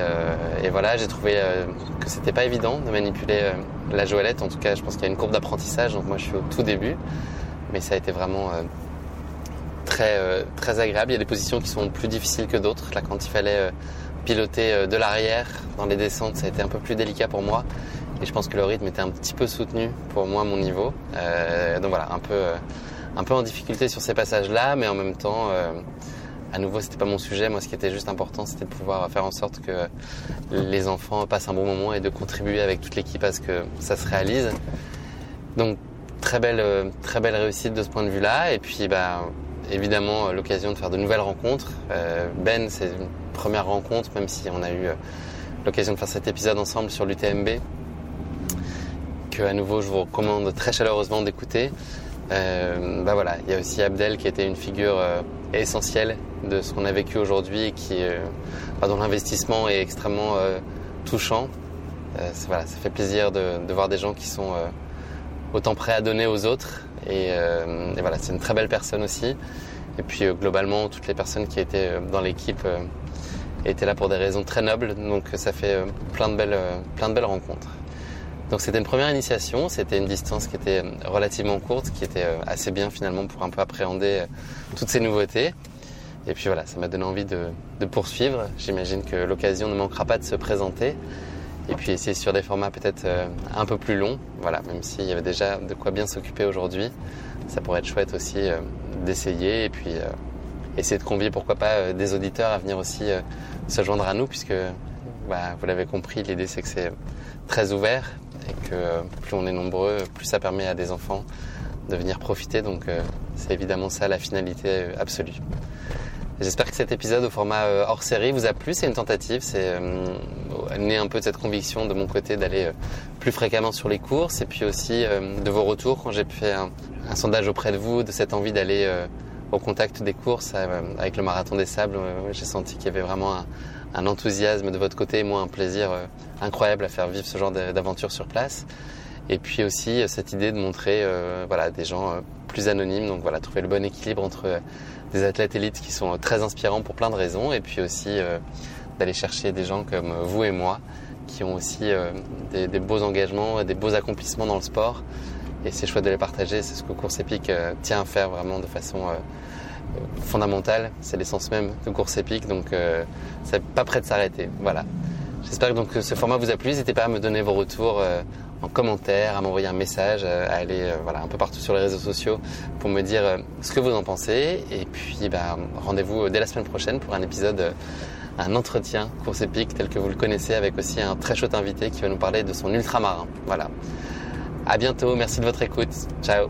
voilà, j'ai trouvé que c'était pas évident de manipuler la Joëlette. En tout cas, je pense qu'il y a une courbe d'apprentissage. Donc moi, je suis au tout début, mais ça a été vraiment très très agréable. Il y a des positions qui sont plus difficiles que d'autres. Là, quand il fallait piloter de l'arrière dans les descentes, ça a été un peu plus délicat pour moi. Et je pense que le rythme était un petit peu soutenu pour moi, mon niveau. Euh, donc voilà, un peu euh, un peu en difficulté sur ces passages-là, mais en même temps. euh, à nouveau, c'était pas mon sujet. Moi, ce qui était juste important, c'était de pouvoir faire en sorte que les enfants passent un bon moment et de contribuer avec toute l'équipe à ce que ça se réalise. Donc, très belle, très belle réussite de ce point de vue-là. Et puis, bah, évidemment, l'occasion de faire de nouvelles rencontres. Ben, c'est une première rencontre, même si on a eu l'occasion de faire cet épisode ensemble sur l'UTMB, que à nouveau, je vous recommande très chaleureusement d'écouter. Euh, bah voilà, il y a aussi Abdel qui était une figure euh, essentielle de ce qu'on a vécu aujourd'hui, qui, euh, bah, dont l'investissement est extrêmement euh, touchant. Euh, voilà, ça fait plaisir de, voir des gens qui sont euh, autant prêts à donner aux autres. Et, euh, voilà, c'est une très belle personne aussi. Et puis euh, globalement, toutes les personnes qui étaient euh, dans l'équipe euh, étaient là pour des raisons très nobles. Donc ça fait euh, plein de belles, euh, plein de belles rencontres. Donc c'était une première initiation, c'était une distance qui était euh, relativement courte, qui était euh, assez bien finalement pour un peu appréhender euh, toutes ces nouveautés. Et puis voilà, ça m'a donné envie de, de poursuivre. J'imagine que l'occasion ne manquera pas de se présenter. Et puis essayer sur des formats peut-être un peu plus longs. Voilà, même s'il y avait déjà de quoi bien s'occuper aujourd'hui, ça pourrait être chouette aussi d'essayer et puis essayer de convier pourquoi pas des auditeurs à venir aussi se joindre à nous puisque bah, vous l'avez compris, l'idée c'est que c'est très ouvert et que plus on est nombreux, plus ça permet à des enfants de venir profiter. Donc euh, c'est évidemment ça la finalité euh, absolue. J'espère que cet épisode au format euh, hors série vous a plu. C'est une tentative, c'est né un peu de cette conviction de mon côté d'aller plus fréquemment sur les courses et puis aussi de vos retours quand j'ai fait un, un sondage auprès de vous, de cette envie d'aller au contact des courses avec le marathon des sables. J'ai senti qu'il y avait vraiment un, un enthousiasme de votre côté, moi un plaisir euh, incroyable à faire vivre ce genre d'aventure sur place. Et puis aussi euh, cette idée de montrer euh, voilà, des gens euh, plus anonyme. Donc voilà, trouver le bon équilibre entre des athlètes élites qui sont très inspirants pour plein de raisons et puis aussi d'aller chercher des gens comme vous et moi qui ont aussi des, des, beaux engagements, des beaux accomplissements dans le sport. Et c'est chouette de les partager, c'est ce que Course Épique tient à faire vraiment de façon fondamentale. C'est l'essence même de Course Épique, donc c'est pas prêt de s'arrêter. Voilà. J'espère donc que ce format vous a plu. N'hésitez pas à me donner vos retours euh, en commentaire, à m'envoyer un message, euh, à aller euh, voilà, un peu partout sur les réseaux sociaux pour me dire ce que vous en pensez. Et puis bah, rendez-vous dès la semaine prochaine pour un épisode, un entretien course épique tel que vous le connaissez avec aussi un très chouette invité qui va nous parler de son ultramarin. Voilà. À bientôt, merci de votre écoute. Ciao.